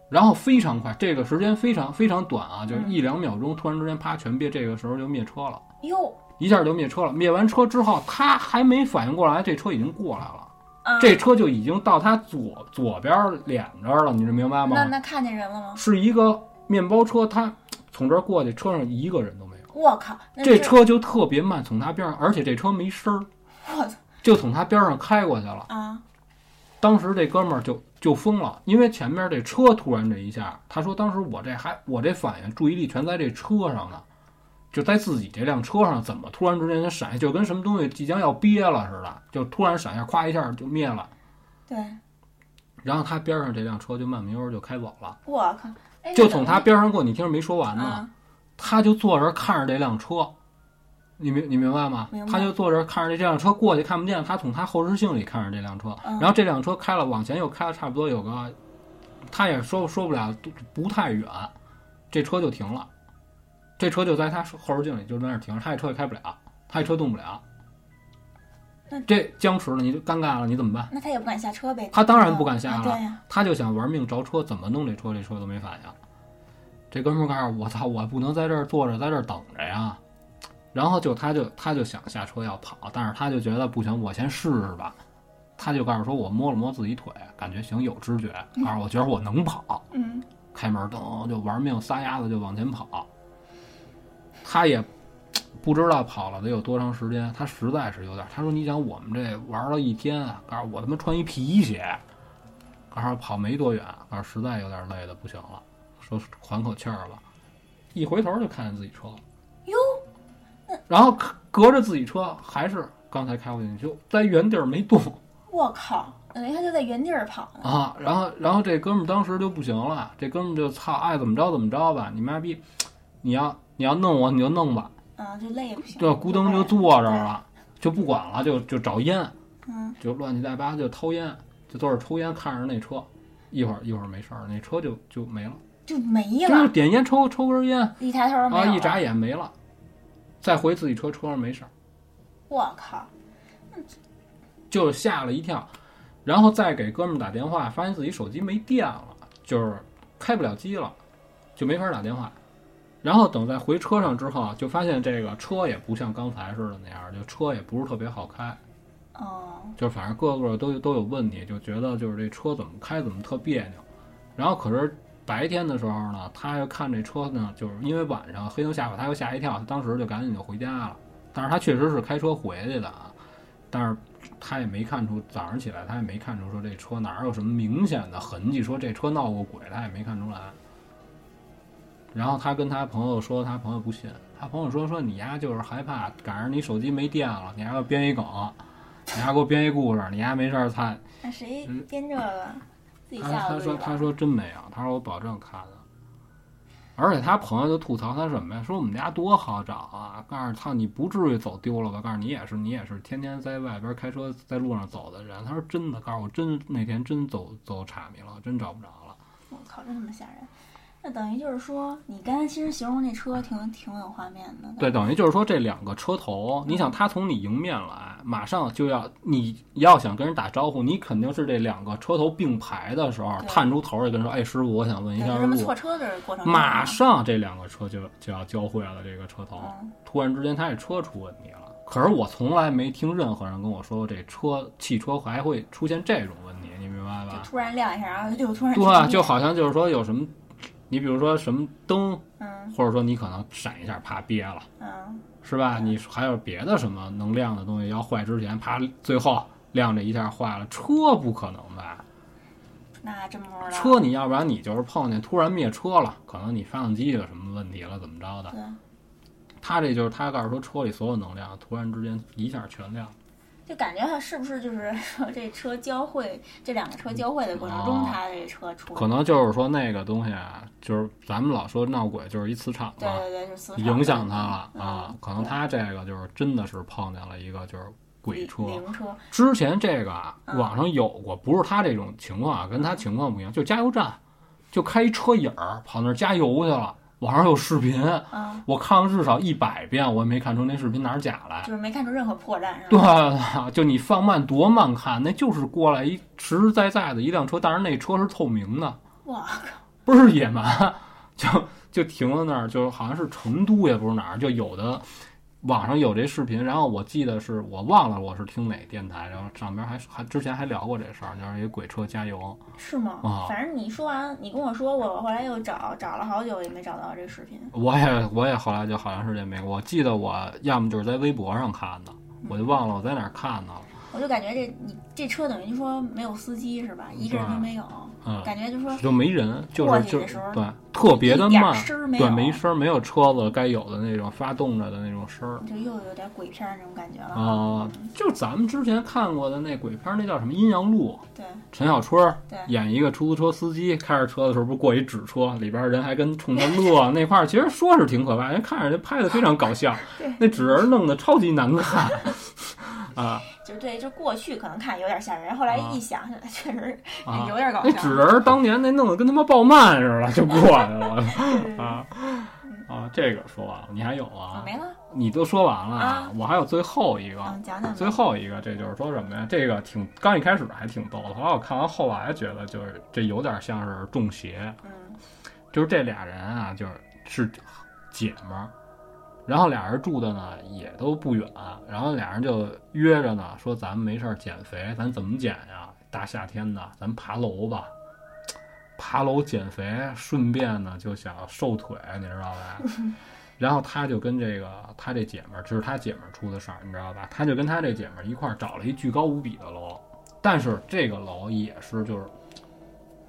然后非常快，这个时间非常非常短啊，就一两秒钟，突然之间啪全灭，这个时候就灭车了，哟，一下就灭车了。灭完车之后，他还没反应过来，这车已经过来了，啊，这车就已经到他左左边脸这儿了，你这明白吗？那那看见人了吗？是一个面包车，他从这儿过去，车上一个人。我靠，这车就特别慢，从他边上，而且这车没声儿，我操就从他边上开过去了。啊，当时这哥们儿就就疯了，因为前面这车突然这一下，他说当时我这还我这反应注意力全在这车上呢，就在自己这辆车上，怎么突然之间就闪，就跟什么东西即将要憋了似的，就突然闪一下，咵一下就灭了。对，然后他边上这辆车就慢慢悠悠就开走了，我靠，哎就从他边上过，你听着没说完呢。啊，他就坐这儿看着这辆车，你明你明白吗他就坐这儿看着这辆车过去看不见，他从他后视镜里看着这辆车，嗯然后这辆车开了往前又开了差不多有个，他也说说不了不太远，这车就停了，这车就在他后视镜里就在那儿停着，他这车也开不了，他这车动不了那。这僵持了，你就尴尬了，你怎么办？那他也不敢下车呗？他当然不敢下了他就想玩命着车，怎么弄这车，这车都没反应。这哥们儿告诉我，我操，我不能在这儿坐着，在这儿等着呀。然后就他就他就想下车要跑，但是他就觉得不行，我先试试吧。他就告诉说，我摸了摸自己腿，感觉行，有知觉，告诉我觉得我能跑，嗯，开门噔就玩命撒丫子就往前跑。他也不知道跑了得有多长时间，他实在是有点。他说：“你想我们这玩了一天啊，告诉我他妈穿一皮鞋，告诉跑没多远，告诉实在有点累的不行了，说缓口气儿了。一回头就看见自己车了，哟，然后隔着自己车还是刚才开过去，就在原地儿没动我靠，等于他就在原地儿跑呢。啊。然后然后这哥们儿当时就不行了，这哥们儿就操，爱怎么着怎么着吧，你妈逼，你要你要弄我你就弄吧。”啊，就累也不行。这咕噔就坐这儿了，就不管了，就就找烟，嗯，就乱七八糟就掏烟，就坐着抽烟，看着那车，一会儿一会儿没事儿，那车就就没了，就没就是了，点烟抽抽根烟一抬头没啊，一眨，眼没了，再回自己车车上没事儿，我靠，就吓了一跳，然后再给哥们儿打电话，发现自己手机没电了，就是开不了机了，就没法打电话。然后等再回车上之后，就发现这个车也不像刚才似的那样，就车也不是特别好开。哦，就反正各个都都有问题，就觉得就是这车怎么开怎么特别扭。然后可是白天的时候呢，他又看这车呢，就是因为晚上黑灯瞎火，他又吓一跳，他当时就赶紧就回家了。但是他确实是开车回去的啊，但是他也没看出早上起来他也没看出说这车哪有什么明显的痕迹，说这车闹过鬼，他也没看出来。然后他跟他朋友说，他朋友不信，他朋友说说你丫就是害怕赶上你手机没电了，你还要编一梗，你还给我编一故事，你还没事儿看。那谁编这个？自己他吓他说他。说真没有，他说我保证看了。而且他朋友就吐槽他什么呀？说我们家多好找啊！告诉他你不至于走丢了吧？告诉你也是你也是天天在外边开车在路上走的人。他说真的，告诉我真那天真走走岔迷了，真找不着了。我靠，真他妈吓人！那等于就是说，你刚才其实形容那车挺挺有画面的。对，等于就是说这两个车头，你想他从你迎面来，马上就要你要想跟人打招呼，你肯定是这两个车头并排的时候探出头来跟人说：“哎，师傅，我想问一，下路就这么错。车的过”程马上这两个车就就要交汇了，这个车头。嗯，突然之间，他这车出问题了。可是我从来没听任何人跟我说过这车汽车还会出现这种问题，你明白吧？就突然亮一下，然后就突然对，就好像就是说有什么，你比如说什么灯，嗯或者说你可能闪一下，啪憋了。嗯，是吧？你还有别的什么能亮的东西要坏之前，啪，最后亮这一下坏了，车不可能吧？那真不知道。车你要不然你就是碰见突然灭车了，可能你发动机有什么问题了，怎么着的？对，他这就是他告诉说车里所有能量突然之间一下全亮，就感觉他是不是就是 说这车交汇，这两个车交汇的过程中，他这车出可能就是说那个东西啊，就是咱们老说闹鬼就是一磁场嘛，对对对，就是磁场影响他了嗯啊。可能他这个就是真的是碰见了一个就是鬼车。灵车，之前这个啊，嗯网上有过，不是他这种情况啊，跟他情况不一样，就加油站，就开一车影儿跑那儿加油去了。网上有视频，嗯，我看了至少一百遍，我也没看出那视频哪儿假来。就是没看出任何破绽，是吧对吧？，就你放慢多慢看，那就是过来一实实在在的一辆车，但是那车是透明的，哇靠，倍儿野蛮，就就停在那儿，就好像是成都也不是哪儿，就有的网上有这视频，然后我记得是我忘了我是听哪电台，然后上边还还之前还聊过这事儿，就是一鬼车加油，是吗？啊。反正你说完，你跟我说过，我后来又找找了好久也没找到这视频。我也我也后来就好像是这没，我记得我要么就是在微博上看的，我就忘了我在哪儿看的了，我就感觉这你这车等于就说没有司机是吧？一个人都没有，嗯，感觉就说就没人，就过是的时候对特别的慢，对，没声儿，没有车子该有的那种发动着的那种声儿。就又有点鬼片儿那种感觉了。啊、就咱们之前看过的那鬼片儿，那叫什么《阴阳路》，对陈小春对演一个出租车司机，开着车的时候不是过一纸车，里边人还跟冲他乐，那块儿其实说是挺可怕，人看着人拍的非常搞笑 对，那纸人弄得超级难看 啊就对，就过去可能看有点吓人，后来啊一想，确实啊！有点搞笑。那纸人当年那弄得跟他妈爆漫似的，就过啊啊！这个说完了，你还有啊？啊没了，你都说完了啊，我还有最后一个。嗯，讲讲最后一个，这就是说什么呀？这个挺刚一开始还挺逗的，后来我看完后来觉得就是这有点像是中邪，嗯就是这俩人啊，就是是姐们儿，然后俩人住的呢也都不远，然后俩人就约着呢，说咱们没事儿减肥，咱怎么减呀？大夏天的，咱爬楼吧。爬楼减肥，顺便呢就想瘦腿，你知道吧？然后他就跟这个他这姐们儿，这是他姐们儿出的事儿，你知道吧？他就跟他这姐们儿一块儿找了一巨高无比的楼，但是这个楼也是就是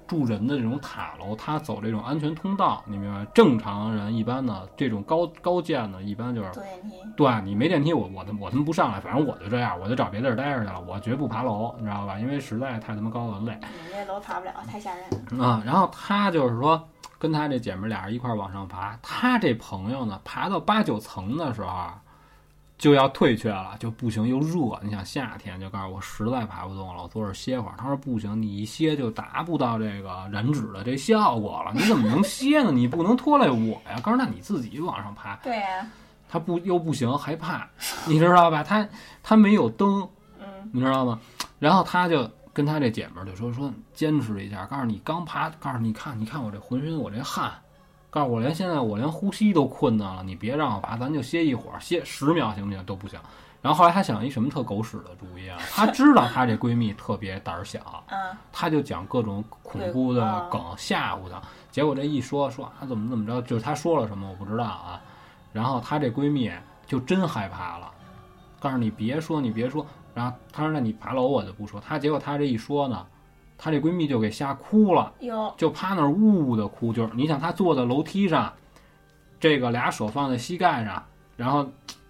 住人的这种塔楼，他走这种安全通道，你明白吗？正常人一般呢，这种高高建呢，一般就是坐电梯，对你没电梯，我我他我他妈不上来，反正我就这样，我就找别地儿待着去了，我绝不爬楼，你知道吧？因为实在太他妈高了，累。你这楼爬不了，太吓人了。啊，然后他就是说跟他这姐们儿俩人一块儿往上爬，他这朋友呢，爬到八九层的时候啊就要退却了，就不行，又热，你想夏天，就告诉我实在爬不动了，我坐这儿歇会儿。他说不行，你一歇就达不到这个燃脂的这效果了，你怎么能歇呢？你不能拖累我呀。告诉那你自己往上爬，对呀，他不又不行，害怕，你知道吧？他他没有灯，嗯你知道吗？然后他就跟他这姐们儿就说说坚持一下，告诉你刚爬，告诉你看你看我这浑身我这汗，告诉我连现在我连呼吸都困难了，你别让我拔，咱就歇一会儿，歇十秒行不行？都不行。然后后来他想一什么特狗屎的主意啊？她知道她这闺蜜特别胆儿小，嗯她就讲各种恐怖的梗吓唬她。结果这一说说啊怎么怎么着，就是她说了什么我不知道啊。然后她这闺蜜就真害怕了，告诉你别说你别说。然后她说那你爬楼我就不说。她结果她这一说呢，她这闺蜜就给吓哭了。有就趴那儿呜呜的哭，就是你想她坐在楼梯上，这个俩手放在膝盖上，然后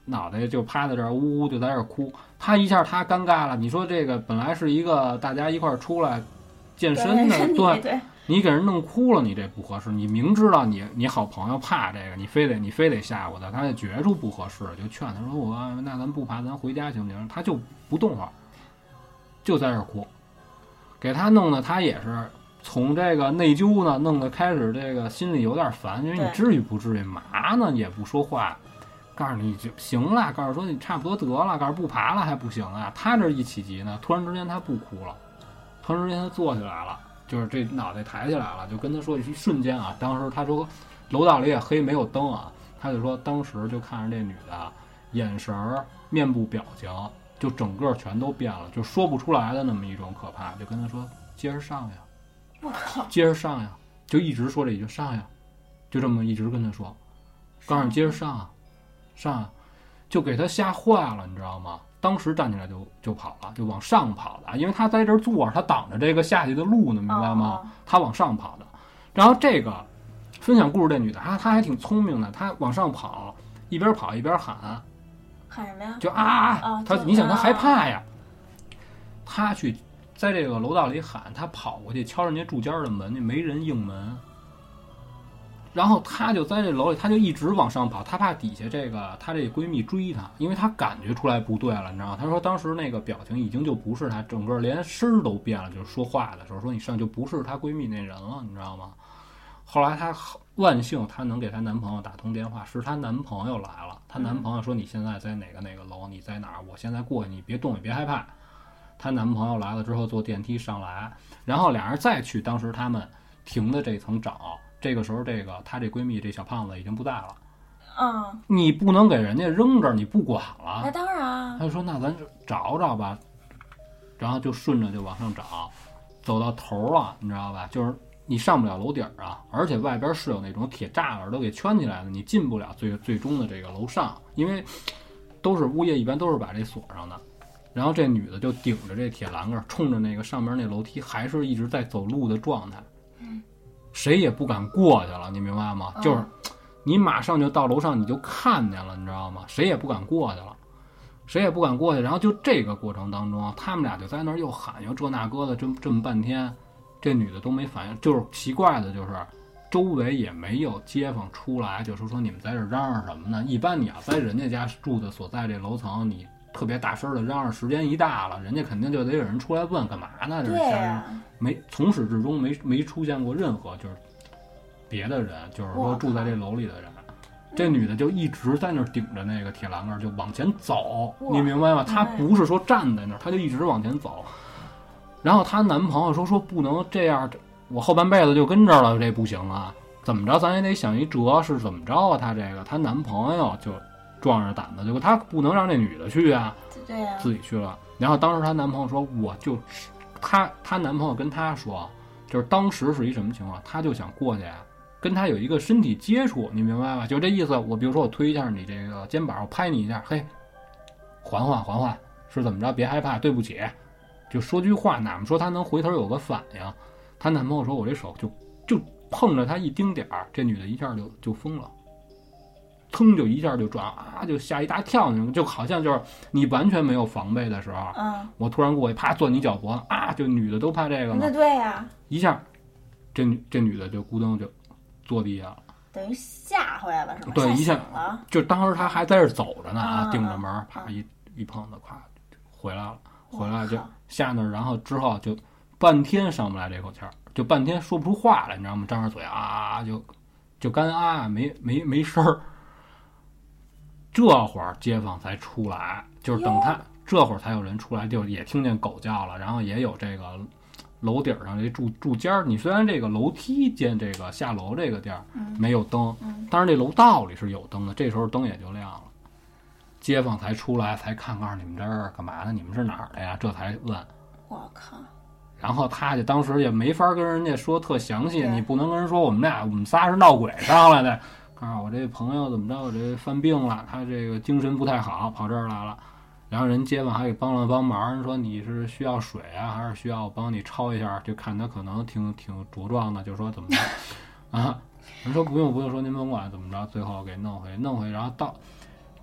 脑袋就趴在这儿呜呜就在这儿哭，她一下她尴尬了。你说这个本来是一个大家一块儿出来健身的，对对对，你给人弄哭了，你这不合适。你明知道你你好朋友怕这个，你非得你非得吓唬她，她就觉出不合适，就劝她说我那咱不爬，咱回家行不行？她就不动了，就在这儿哭，给他弄的他也是从这个内疚呢，弄得开始这个心里有点烦，因为你至于不至于嘛呢？也不说话，告诉你就行了，告诉说你差不多得了，告诉不爬了还不行啊。他这一起急呢，突然之间他不哭了，突然之间他坐起来了。就是这脑袋抬起来了，就跟他说一瞬间啊，当时他说楼道里也黑，没有灯啊，他就说当时就看着这女的眼神儿、面部表情，就整个全都变了，就说不出来的那么一种可怕，就跟他说接着上呀，我靠，接着上呀，就一直说这一句上呀，就这么一直跟他说，告诉你接着上啊，上啊，就给他吓坏了，你知道吗？当时站起来就就跑了，就往上跑的，因为他在这儿坐着，他挡着这个下去的路呢，明白吗？哦？他往上跑的。然后这个分享故事这女的，她她还挺聪明的，她往上跑，一边跑一边喊，喊什么呀？就啊啊啊！就她你想他害啊怕呀，他去在这个楼道里喊，他跑过去敲人家住间儿的门，那没人应门。然后她就在这楼里，她就一直往上跑，她怕底下这个她这闺蜜追她，因为她感觉出来不对了，你知道吗？她说当时那个表情已经就不是她，整个连声儿都变了，就是说话的时候说你上就不是她闺蜜那人了，你知道吗？后来她万幸她能给她男朋友打通电话，是她男朋友来了，她男朋友说你现在在哪个哪个楼，你在哪儿，我现在过去，你别动，也别害怕。她男朋友来了之后坐电梯上来，然后俩人再去当时他们停的这层找。这个时候，这个她这闺蜜这小胖子已经不在了。嗯，你不能给人家扔这儿，你不管了。那当然。他就说：“那咱找找吧。”然后就顺着就往上找，走到头了，你知道吧？就是你上不了楼顶儿啊，而且外边是有那种铁栅栏都给圈起来的，你进不了最最终的这个楼上，因为都是物业一般都是把这锁上的。然后这女的就顶着这铁栏杆，冲着那个上面那楼梯，还是一直在走路的状态。谁也不敢过去了，你明白吗？就是你马上就到楼上，你就看见了，你知道吗？谁也不敢过去了，谁也不敢过去。然后就这个过程当中，他们俩就在那儿又喊又这那个的，这这么半天，这女的都没反应。就是奇怪的，就是周围也没有街坊出来，就是说你们在这嚷嚷什么呢？一般你要在人家家住的所在这楼层，你特别大声的嚷嚷，时间一大了，人家肯定就得有人出来问干嘛呢？这是。没从始至终没没出现过任何就是别的人，就是说住在这楼里的人，这女的就一直在那儿顶着那个铁栏杆就往前走，你明白吗？她不是说站在那儿，她就一直往前走。然后她男朋友说说不能这样，我后半辈子就跟这儿了，这不行啊！怎么着咱也得想一辙，是怎么着啊？她这个她男朋友就壮着胆子，结果她不能让这女的去啊，对呀，自己去了。然后当时她男朋友说我就。她她男朋友跟她说，就是当时是一什么情况，她就想过去，跟他有一个身体接触，你明白吧？就这意思。我比如说我推一下你这个肩膀，我拍你一下，嘿，缓缓缓缓，是怎么着？别害怕，对不起，就说句话，哪么说他能回头有个反应？她男朋友说，我这手就就碰着她一丁点儿，这女的一下就就疯了。噌就一下就转啊，就吓一大跳那种，就好像就是你完全没有防备的时候，嗯，我突然过去啪攥你脚脖子啊，就女的都怕这个吗。那对呀，一下，这女这女的就咕噔就坐地下了，等于吓回来了是吗？对，一下就当时她还在这走着呢啊，顶着门，啪一一碰子，咵回来了，回来就下那，然后之后就半天上不来这口气儿，就半天说不出话来，你知道吗？张着嘴啊，就就干啊，没没没声儿。这会儿街坊才出来，就是等他这会儿才有人出来，就也听见狗叫了，然后也有这个楼顶上这住住间儿。你虽然这个楼梯间这个下楼这个地儿没有灯，但是这楼道里是有灯的。这时候灯也就亮了，街坊才出来，才看告诉你们这儿干嘛呢？你们是哪儿的呀？这才问。我靠！然后他就当时也没法跟人家说特详细，你不能跟人说我们俩我们仨是闹鬼上来的。啊，我这朋友怎么着？我这犯病了，他这个精神不太好，跑这儿来了。然后人街坊还给帮了帮忙，人说你是需要水啊，还是需要我帮你抄一下？就看他可能挺挺茁壮的，就说怎么着啊？人说不用不用，说您甭管怎么着，最后给弄回弄回。然后到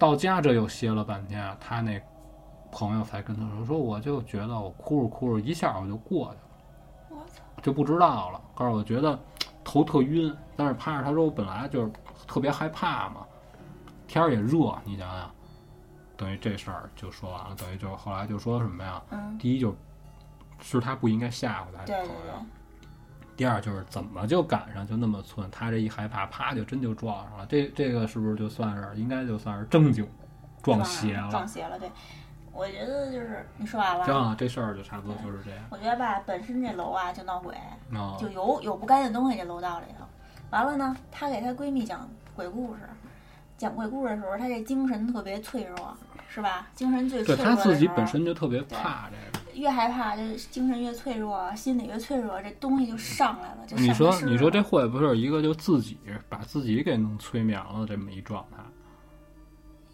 到家这又歇了半天，他那朋友才跟他说说，我就觉得我哭着哭着一下我就过去了，我操，就不知道了。告诉我觉得头特晕，但是趴着他说我本来就是。特别害怕嘛，天儿也热，你想想，等于这事儿就说完了。等于就后来就说什么呀？嗯，第一就是他不应该吓唬他朋友。第二就是怎么就赶上就那么寸，他这一害怕，啪就真就撞上了。这这个是不是就算是应该就算是正经撞邪了？撞邪了，对。我觉得就是你说完了。行，这事儿就差不多就是这样。我觉得吧，本身这楼啊就闹鬼，哦、就有有不干净东西这楼道里头。完了呢，她给她闺蜜讲。鬼故事，讲鬼故事的时候，她这精神特别脆弱，是吧？精神最脆弱的他自己本身就特别怕这个，越害怕，就精神越脆弱，心理越脆弱，这东西就上来了。就你说，你说这会不会是一个就自己把自己给弄催眠了这么一状态？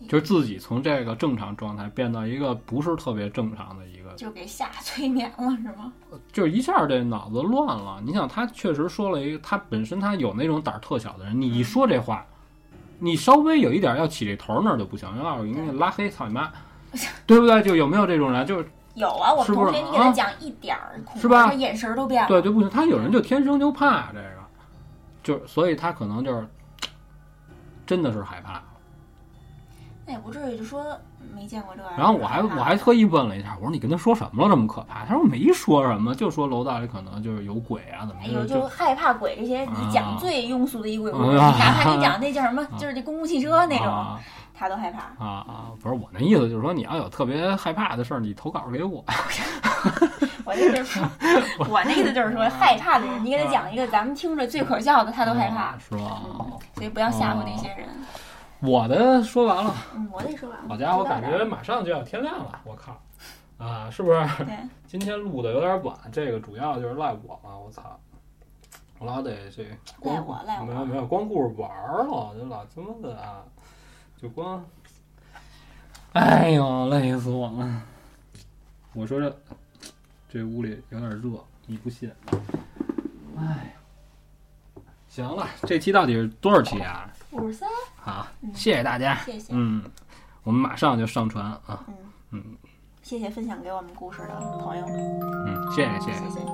就是自己从这个正常状态变到一个不是特别正常的一个，就给吓 催眠了是吗？就一下这脑子乱了。你想，他确实说了一个，他本身他有那种胆儿特小的人，你一说这话，你稍微有一点要起这头那儿就不行，要我给你拉黑，操你妈，对不对？就有没有这种人？就是有啊，我同学，你给他讲一点儿，是吧？他眼神都变了，对，就不行。他有人就天生就怕这个，就所以他可能就是真的是害怕。那也不至于，就说没见过这玩意儿。然后我还我还特意问了一下，我说你跟他说什么了，这么可怕？他说没说什么，就说楼道里可能就是有鬼啊，怎么？哎呦，就害怕鬼这些，你讲最庸俗的一鬼故事，哪怕你讲那叫什么，就是那公共汽车那种，他都害怕。啊啊！不是我那意思，就是说你要有特别害怕的事儿，你投稿给我。我那就是说，我那意思就是说，害怕的人，你给他讲一个咱们听着最可笑的，他都害怕啊，是吧？所以不要吓唬那些人。我的说完了，嗯，我得说完了。好家伙，感觉马上就要天亮了，我靠！啊，是不是？今天录的有点晚，这个主要就是赖我了，我操！我老得这光赖我赖我没有没有光顾着玩儿了，就老他妈的啊，就光，哎呦，累死我了！我说这这屋里有点热，你不信？哎，行了，这期到底是多少期啊？五十三，好，嗯谢谢大家。谢谢，嗯，我们马上就上传啊。嗯嗯谢谢分享给我们故事的朋友们，嗯，谢谢谢谢谢。谢。